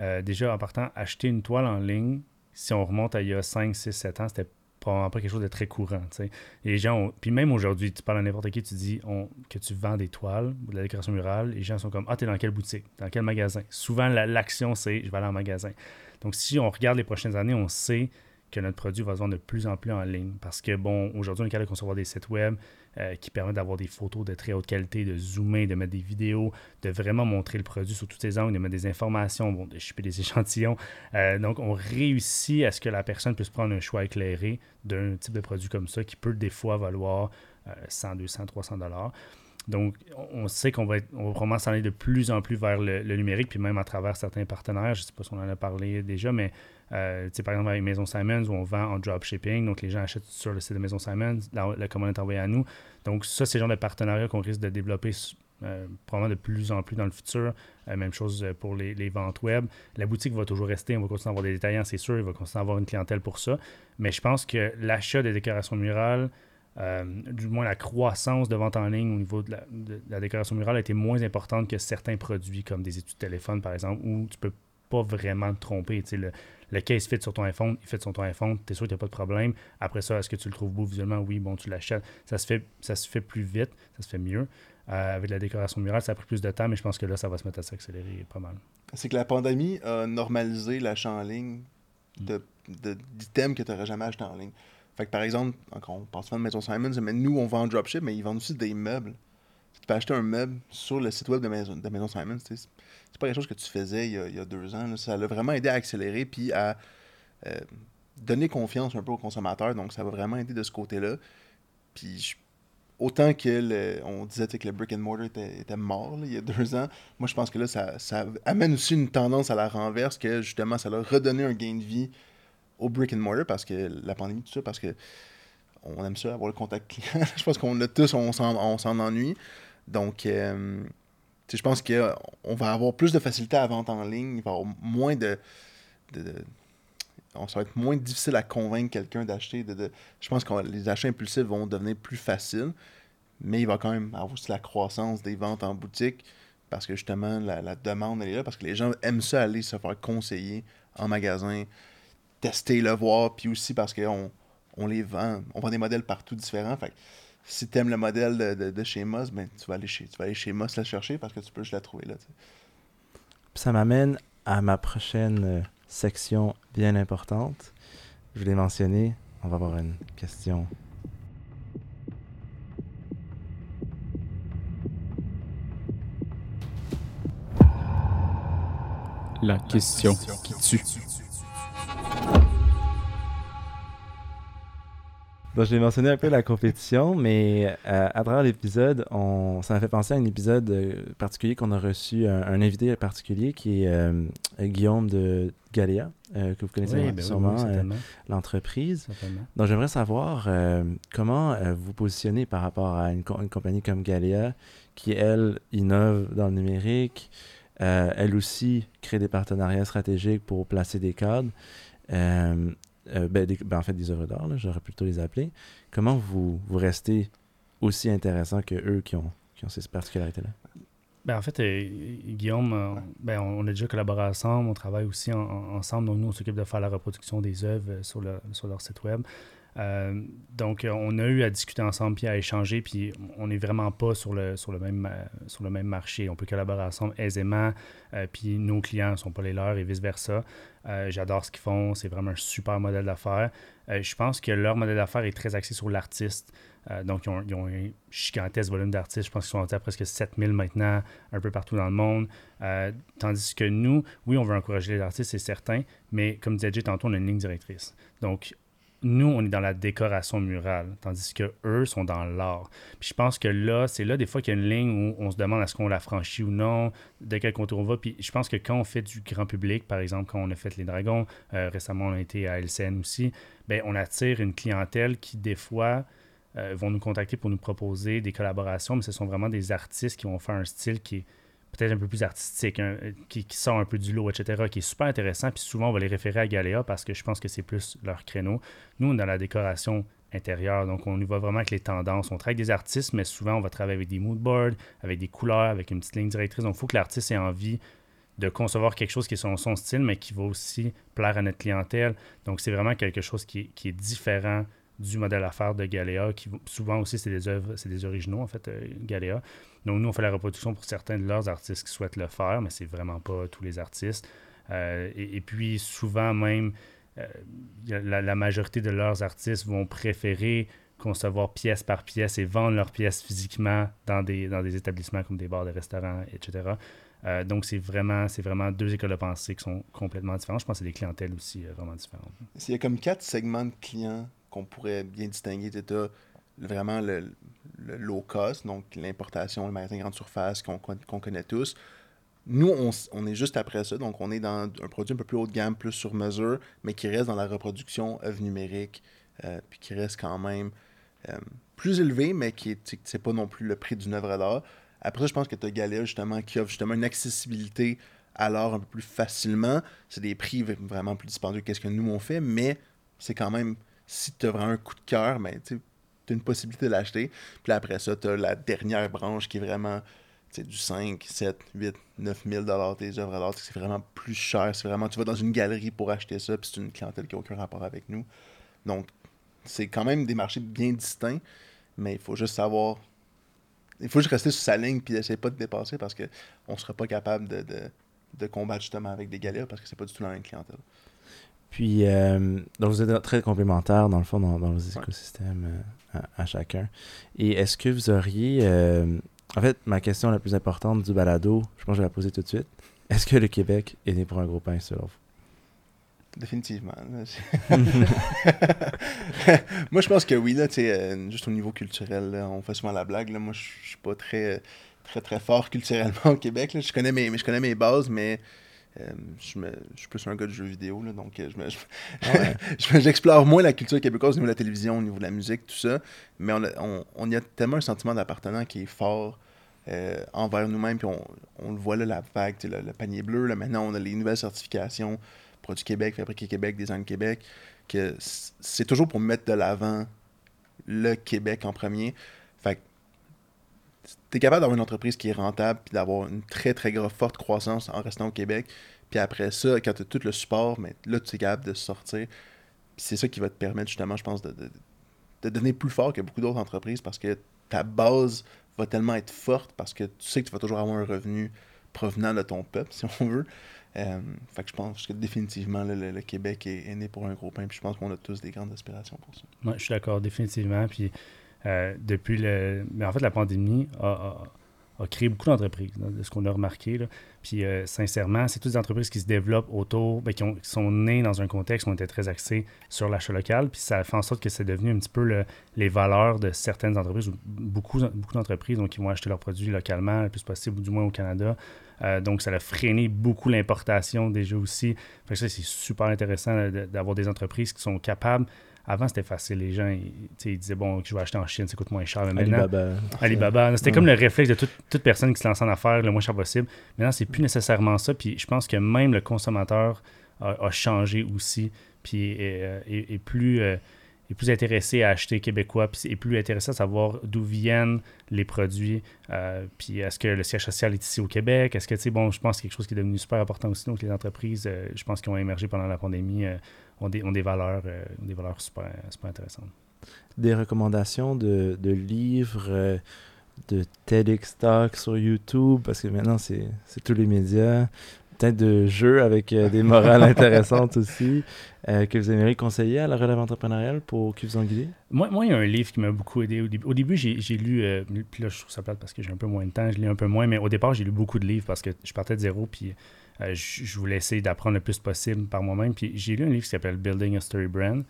euh, déjà en partant, acheter une toile en ligne, si on remonte à il y a 5, 6, 7 ans, c'était probablement pas quelque chose de très courant. Les gens Puis même aujourd'hui, tu parles à n'importe qui, tu dis que tu vends des toiles ou de la décoration murale, les gens sont comme Ah, t'es dans quelle boutique? Dans quel magasin? Souvent, l'action, c'est Je vais aller en magasin. Donc, si on regarde les prochaines années, on sait que notre produit va se vendre de plus en plus en ligne. Parce que, bon, aujourd'hui, on est capable de concevoir des sites web euh, qui permettent d'avoir des photos de très haute qualité, de zoomer, de mettre des vidéos, de vraiment montrer le produit sous tous ses angles, de mettre des informations, bon, de choper des échantillons. Euh, donc, on réussit à ce que la personne puisse prendre un choix éclairé d'un type de produit comme ça qui peut des fois valoir 100, 200, 300 dollars. Donc, on sait qu'on va, on va s'en aller de plus en plus vers le, numérique, puis même à travers certains partenaires. Je ne sais pas si on en a parlé déjà, mais euh, par exemple avec Maison Simons, où on vend en dropshipping, donc les gens achètent sur le site de Maison Simons, la, commande est envoyée à nous. Donc, ça, c'est le genre de partenariat qu'on risque de développer euh, probablement de plus en plus dans le futur. Euh, même chose pour les, les, ventes web. La boutique va toujours rester, on va continuer à avoir des détaillants, c'est sûr, il va continuer à avoir une clientèle pour ça. Mais je pense que l'achat des décorations murales, du moins la croissance de vente en ligne au niveau de la, décoration murale a été moins importante que certains produits comme des études de téléphone par exemple où tu peux pas vraiment te tromper. le, le case fit sur ton iPhone, il fit sur ton iPhone, tu es sûr qu'il n'y a pas de problème. Après ça, est-ce que tu le trouves beau visuellement? Oui, bon, tu l'achètes. Ça se fait ça se fait plus vite, ça se fait mieux. Euh, avec la décoration murale, ça a pris plus de temps, mais je pense que là, ça va se mettre à s'accélérer pas mal. C'est que la pandémie a normalisé l'achat en ligne d'items de, d'items que tu n'aurais jamais acheté en ligne. Fait que par exemple, on pense souvent de Maison Simons, mais nous, on vend en dropship, mais ils vendent aussi des meubles. Tu peux acheter un meuble sur le site web de Maison, de Maison Simons. C'est pas quelque chose que tu faisais il y a, deux ans. Ça l'a vraiment aidé à accélérer puis à euh, donner confiance un peu aux consommateurs. Donc, ça va vraiment aider de ce côté-là. Puis, autant que le, on disait que le brick and mortar était, mort il y a deux ans, moi, je pense que là, ça, amène aussi une tendance à la renverse que justement, ça leur redonné un gain de vie au brick and mortar parce que la pandémie, tout ça, parce que on aime ça, avoir le contact client. je pense qu'on l'a tous, on s'en ennuie. Donc, euh, je pense qu'on va avoir plus de facilité à vendre en ligne. Il va y avoir moins de, on, va être moins difficile à convaincre quelqu'un d'acheter. Je pense que les achats impulsifs vont devenir plus faciles, mais il va quand même avoir aussi la croissance des ventes en boutique parce que justement, la, demande, elle est là, parce que les gens aiment ça aller se faire conseiller en magasin, tester, le voir, puis aussi parce qu'on on les vend, on vend des modèles partout différents. Si tu aimes le modèle de, de, de chez Moss, ben, tu, vas aller chez, tu vas aller chez Moss la chercher parce que tu peux juste la trouver là. Ça m'amène à ma prochaine euh, section bien importante. Je l'ai mentionné, on va avoir une question. La question qui tue. Bon, je l'ai mentionné un peu la compétition, mais euh, à travers l'épisode, on... ça m'a fait penser à un épisode euh, particulier qu'on a reçu, un, un invité particulier qui est euh, Guillaume de Galéa, euh, que vous connaissez Oui, ben oui, sûrement, oui, certainement, l'entreprise. Donc, j'aimerais savoir comment vous positionnez par rapport à une, co- une compagnie comme Galéa, qui, elle, innove dans le numérique. Elle aussi crée des partenariats stratégiques pour placer des cadres. Euh, ben, des- ben, en fait, des œuvres d'art, j'aurais plutôt les appeler. Comment vous, vous restez aussi intéressant que eux qui ont, qui ont ces particularités-là? Ben, en fait, euh, Guillaume, euh, ben, on a déjà collaboré ensemble, on travaille aussi en- en- ensemble. Donc, nous, on s'occupe de faire la reproduction des œuvres sur, le- sur leur site web. Euh, donc, euh, on a eu à discuter ensemble puis à échanger, puis on n'est vraiment pas sur le, même, euh, sur le même marché. On peut collaborer ensemble aisément, puis nos clients ne sont pas les leurs et vice-versa. J'adore ce qu'ils font, c'est vraiment un super modèle d'affaires. Je pense que leur modèle d'affaires est très axé sur l'artiste. Donc, ils ont, un gigantesque volume d'artistes. Je pense qu'ils sont à presque 7000 maintenant, un peu partout dans le monde. Tandis que nous, oui, on veut encourager les artistes, c'est certain, mais comme disait Jay tantôt, on a une ligne directrice. Donc, nous, on est dans la décoration murale, tandis que eux sont dans l'art. Puis je pense que là, c'est là des fois qu'il y a une ligne où on se demande est-ce qu'on la franchit ou non, de quel contour on va. Puis je pense que quand on fait du grand public, par exemple, quand on a fait Les Dragons, euh, récemment on a été à LCN aussi, ben, on attire une clientèle qui, des fois, euh, vont nous contacter pour nous proposer des collaborations, mais ce sont vraiment des artistes qui vont faire un style qui est peut-être un peu plus artistique, un- euh, qui, sort un peu du lot, etc., qui est super intéressant. Puis souvent, on va les référer à Galéa parce que je pense que c'est plus leur créneau. Nous, on dans la décoration intérieure, donc on y va vraiment avec les tendances. On travaille avec des artistes, mais souvent, on va travailler avec des mood boards, avec des couleurs, avec une petite ligne directrice. Donc, il faut que l'artiste ait envie de concevoir quelque chose qui est son, style, mais qui va aussi plaire à notre clientèle. Donc, c'est vraiment quelque chose qui est différent du modèle affaires de Galéa, qui souvent aussi, c'est des œuvres, c'est des originaux, en fait, euh, Galéa. Donc, nous, on fait la reproduction pour certains de leurs artistes qui souhaitent le faire, mais c'est vraiment pas tous les artistes. Euh, et, puis, souvent même, euh, la, majorité de leurs artistes vont préférer concevoir pièce par pièce et vendre leurs pièces physiquement dans des, dans des établissements comme des bars, des restaurants, etc. Euh, donc, c'est vraiment, c'est vraiment deux écoles de pensée qui sont complètement différentes. Je pense que c'est des clientèles aussi vraiment différentes. Il y a comme quatre segments de clients qu'on pourrait bien distinguer. Tu vraiment le, low cost, donc l'importation, le magasin grande surface qu'on con- qu'on connaît tous. Nous, on, est juste après ça, donc on est dans un produit un peu plus haut de gamme, plus sur mesure, mais qui reste dans la reproduction œuvre numérique, euh, puis qui reste quand même euh, plus élevé, mais qui est, c'est pas non plus le prix d'une œuvre d'art. Après ça, je pense que tu as Galéa, justement, qui offre justement une accessibilité à l'art un peu plus facilement. C'est des prix vraiment plus dispendieux que ce que nous on fait, mais c'est quand même, si tu as vraiment un coup de cœur, ben, tu as une possibilité de l'acheter. Puis après ça, tu as la dernière branche qui est vraiment du 5, 7, 8, 9 000 dollars des œuvres d'art. C'est vraiment plus cher. C'est vraiment, tu vas dans une galerie pour acheter ça, puis c'est une clientèle qui n'a aucun rapport avec nous. Donc, c'est quand même des marchés bien distincts, mais il faut juste savoir. Il faut juste rester sur sa ligne puis essayer pas de dépasser parce qu'on ne sera pas capable de, de, de combattre justement avec des galères parce que c'est pas du tout la même clientèle. Puis, euh, donc vous êtes très complémentaires, dans le fond, dans, dans vos écosystèmes euh, à, à chacun. Et est-ce que vous auriez... euh, en fait, ma question la plus importante du balado, je pense que je vais la poser tout de suite. Est-ce que le Québec est né pour un gros pain, selon vous? Définitivement. moi, je pense que oui, là, tu sais, euh, juste au niveau culturel, là, on fait souvent la blague. Là, moi, je je suis pas très, très, très fort culturellement au Québec. là. Je, connais mes, je connais mes bases, mais euh, je, me, je suis plus un gars de jeux vidéo. Là, donc, euh, je me- je- Ouais. j'explore moins la culture québécoise au niveau de la télévision, au niveau de la musique, tout ça. Mais on, a- on, on y a tellement un sentiment d'appartenance qui est fort euh, envers nous-mêmes. Puis on, on le voit là, la vague, le, le panier bleu. Là, maintenant, on a les nouvelles certifications. Produits Québec, Fabriqué Québec, Design Québec. Que c'est toujours pour mettre de l'avant le Québec en premier. Tu es capable d'avoir une entreprise qui est rentable puis d'avoir une très, très grosse, forte croissance en restant au Québec. Puis après ça, quand tu as tout le support, mais là, tu es capable de sortir. C'est ça qui va te permettre, justement, je pense, de, de- devenir plus fort que beaucoup d'autres entreprises parce que ta base va tellement être forte parce que tu sais que tu vas toujours avoir un revenu provenant de ton peuple, si on veut. Euh, fait que je pense que définitivement, le, le- Québec est, est né pour un gros pain. Puis je pense qu'on a tous des grandes aspirations pour ça. Ouais, je suis d'accord, définitivement. Puis euh, depuis le. Mais en fait, la pandémie a, créé beaucoup d'entreprises, de ce qu'on a remarqué. Puis euh, sincèrement, c'est toutes des entreprises qui se développent autour, ben, qui, ont- qui sont nées dans un contexte où on était très axé sur l'achat local. Puis ça fait en sorte que c'est devenu un petit peu le- les valeurs de certaines entreprises, ou beaucoup, beaucoup d'entreprises donc, qui vont acheter leurs produits localement le plus possible, ou du moins au Canada. Euh, donc, ça a freiné beaucoup l'importation déjà aussi. Fait que ça, c'est super intéressant d'avoir des entreprises qui sont capables. Avant, c'était facile. Les gens, ils, ils disaient, bon, je vais acheter en Chine, ça coûte moins cher. Mais maintenant, Alibaba. Alibaba. C'était Ouais. comme le réflexe de toute, toute personne qui se lance en affaires le moins cher possible. Maintenant, c'est plus nécessairement ça. Puis je pense que même le consommateur a, a changé aussi. Puis est, euh, est- est plus, euh, est plus intéressé à acheter québécois. Puis est plus intéressé à savoir d'où viennent les produits. Euh, puis est-ce que le siège social est ici au Québec? Est-ce que, tu sais, bon, je pense que c'est quelque chose qui est devenu super important aussi. Donc les entreprises, euh, je pense, qui ont émergé pendant la pandémie, euh, ont, des, ont des valeurs, euh, des valeurs super, super intéressantes. Des recommandations de, de livres, euh, de TEDx Talk sur YouTube, parce que maintenant, c'est tous les médias. Peut-être de jeux avec euh, des morales intéressantes aussi, euh, que vous aimeriez conseiller à la relève entrepreneuriale pour qui vous en guider? Moi, moi, il y a un livre qui m'a beaucoup aidé. Au début, au début j'ai lu, puis là, je trouve ça plate parce que j'ai un peu moins de temps, je lis un peu moins, mais au départ, j'ai lu beaucoup de livres parce que je partais de zéro, puis euh, je voulais essayer d'apprendre le plus possible par moi-même. Puis j'ai lu un livre qui s'appelle Building a Story Brand.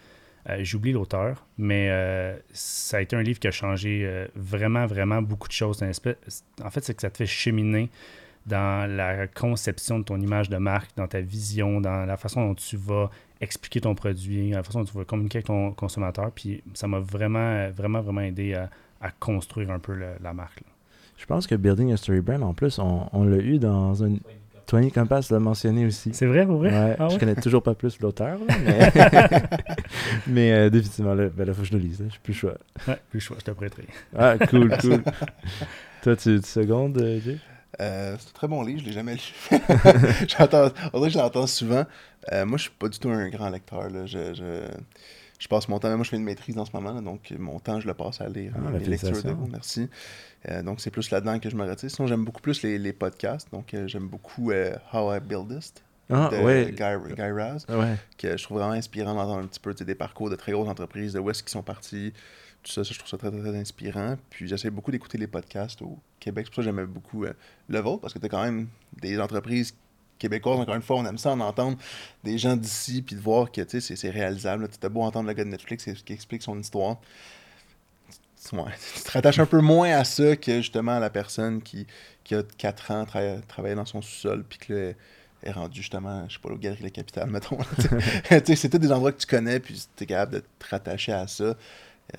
Euh, J'oublie l'auteur, mais euh, ça a été un livre qui a changé euh, vraiment, vraiment beaucoup de choses. En fait, c'est que ça te fait cheminer dans la conception de ton image de marque, dans ta vision, dans la façon dont tu vas expliquer ton produit, la façon dont tu vas communiquer avec ton consommateur. Puis ça m'a vraiment, vraiment, vraiment aidé à, à construire un peu le- la marque. là. Je pense que Building a Story Brand, en plus, on, on l'a eu dans un... Tony Compass l'a mentionné aussi. C'est vrai, pour vrai? Ouais, Ah Je ouais? connais toujours pas plus l'auteur, mais, mais euh, définitivement, là, ben là, faut que je le lise. là. J'ai plus le choix. Ouais, plus choix, je te prêterai. Ah, cool, cool. Toi, tu, tu secondes, euh, Jay? Euh, c'est un très bon livre, je l'ai jamais lu. J'entends, dirait que je l'entends souvent. Euh, moi, je suis pas du tout un grand lecteur. là. Je, je, je passe mon temps. Moi, je fais une maîtrise en ce moment, là, donc mon temps, je le passe à lire Ah, mes ben, lectures de. Merci. Euh, donc, c'est plus là-dedans que je me retire. Sinon, j'aime beaucoup plus les, les podcasts. Donc, euh, j'aime beaucoup euh, How I Build This Ah, de ouais. Guy, Guy Raz, Ouais. que je trouve vraiment inspirant d'entendre un petit peu des parcours de très grosses entreprises, de où est-ce qu'ils sont partis. Tout ça, ça, je trouve ça très, très, très inspirant. Puis j'essaie beaucoup d'écouter les podcasts au Québec. C'est pour ça que j'aimais beaucoup le vôtre, parce que tu as quand même des entreprises québécoises. Encore une fois, on aime ça en entendre des gens d'ici, puis de voir que c'est- réalisable. Tu beau entendre le gars de Netflix qui explique son histoire. Tu- te rattaches un peu moins à ça que justement à la personne qui, a 4 ans tra travaillé dans son sous-sol, puis que est rendu justement, je sais pas, au Galerie La Capitale, mettons. C'est tous des endroits que tu connais, puis tu es capable de te rattacher à ça. Euh,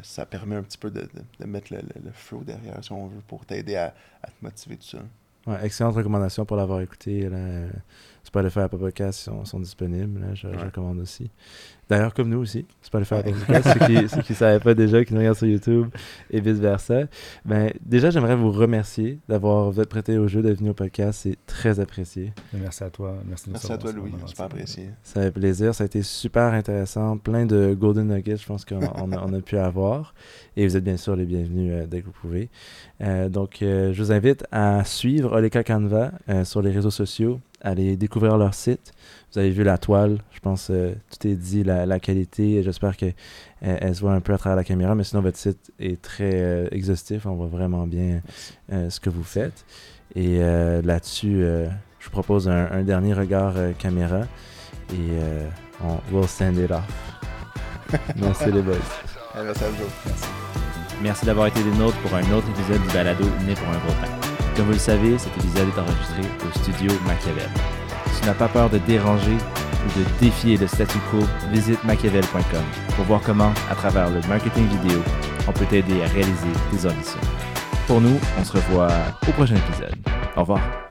Ça permet un petit peu de, de- de mettre le flow derrière, si on veut, pour t'aider à, à te motiver tout ça. Ouais, excellente recommandation pour l'avoir écouté. Spotify Apple Podcasts sont, sont disponibles. Là, je, je Ouais. recommande aussi. D'ailleurs, comme nous aussi, Spotify Apple Ouais. Podcasts, ceux qui ceux qui ne savaient pas déjà, qui nous regardent sur YouTube et vice-versa. Ben, déjà, j'aimerais vous remercier d'avoir vous être prêté au jeu, d'être venu au podcast. C'est très apprécié. Merci à toi. Merci, Merci à toi, Louis. c'est Super apprécié. Ça fait plaisir. Ça a été super intéressant. Plein de golden nuggets, je pense qu'on on a, on a pu avoir. Et vous êtes bien sûr les bienvenus euh, dès que vous pouvez. Euh, donc, euh, je vous invite à suivre Oleka Canva euh, sur les réseaux sociaux. Allez découvrir leur site. Vous avez vu la toile. Je pense euh, tout est dit, la, la qualité. J'espère que euh, elle se voit un peu à travers la caméra. Mais sinon, votre site est très euh, exhaustif. On voit vraiment bien euh, ce que vous faites. Et euh, là-dessus, euh, je vous propose un, un dernier regard euh, caméra. Et euh, on will send it off. Merci les boys. Merci à vous. Merci d'avoir été des nôtres pour un autre épisode du balado Né pour un gros pain. Comme vous le savez, cet épisode est enregistré au studio Machiavel. Si tu n'as pas peur de déranger ou de défier le statu quo, visite machiavel.com pour voir comment, à travers le marketing vidéo, on peut t'aider à réaliser tes ambitions. Pour nous, on se revoit au prochain épisode. Au revoir.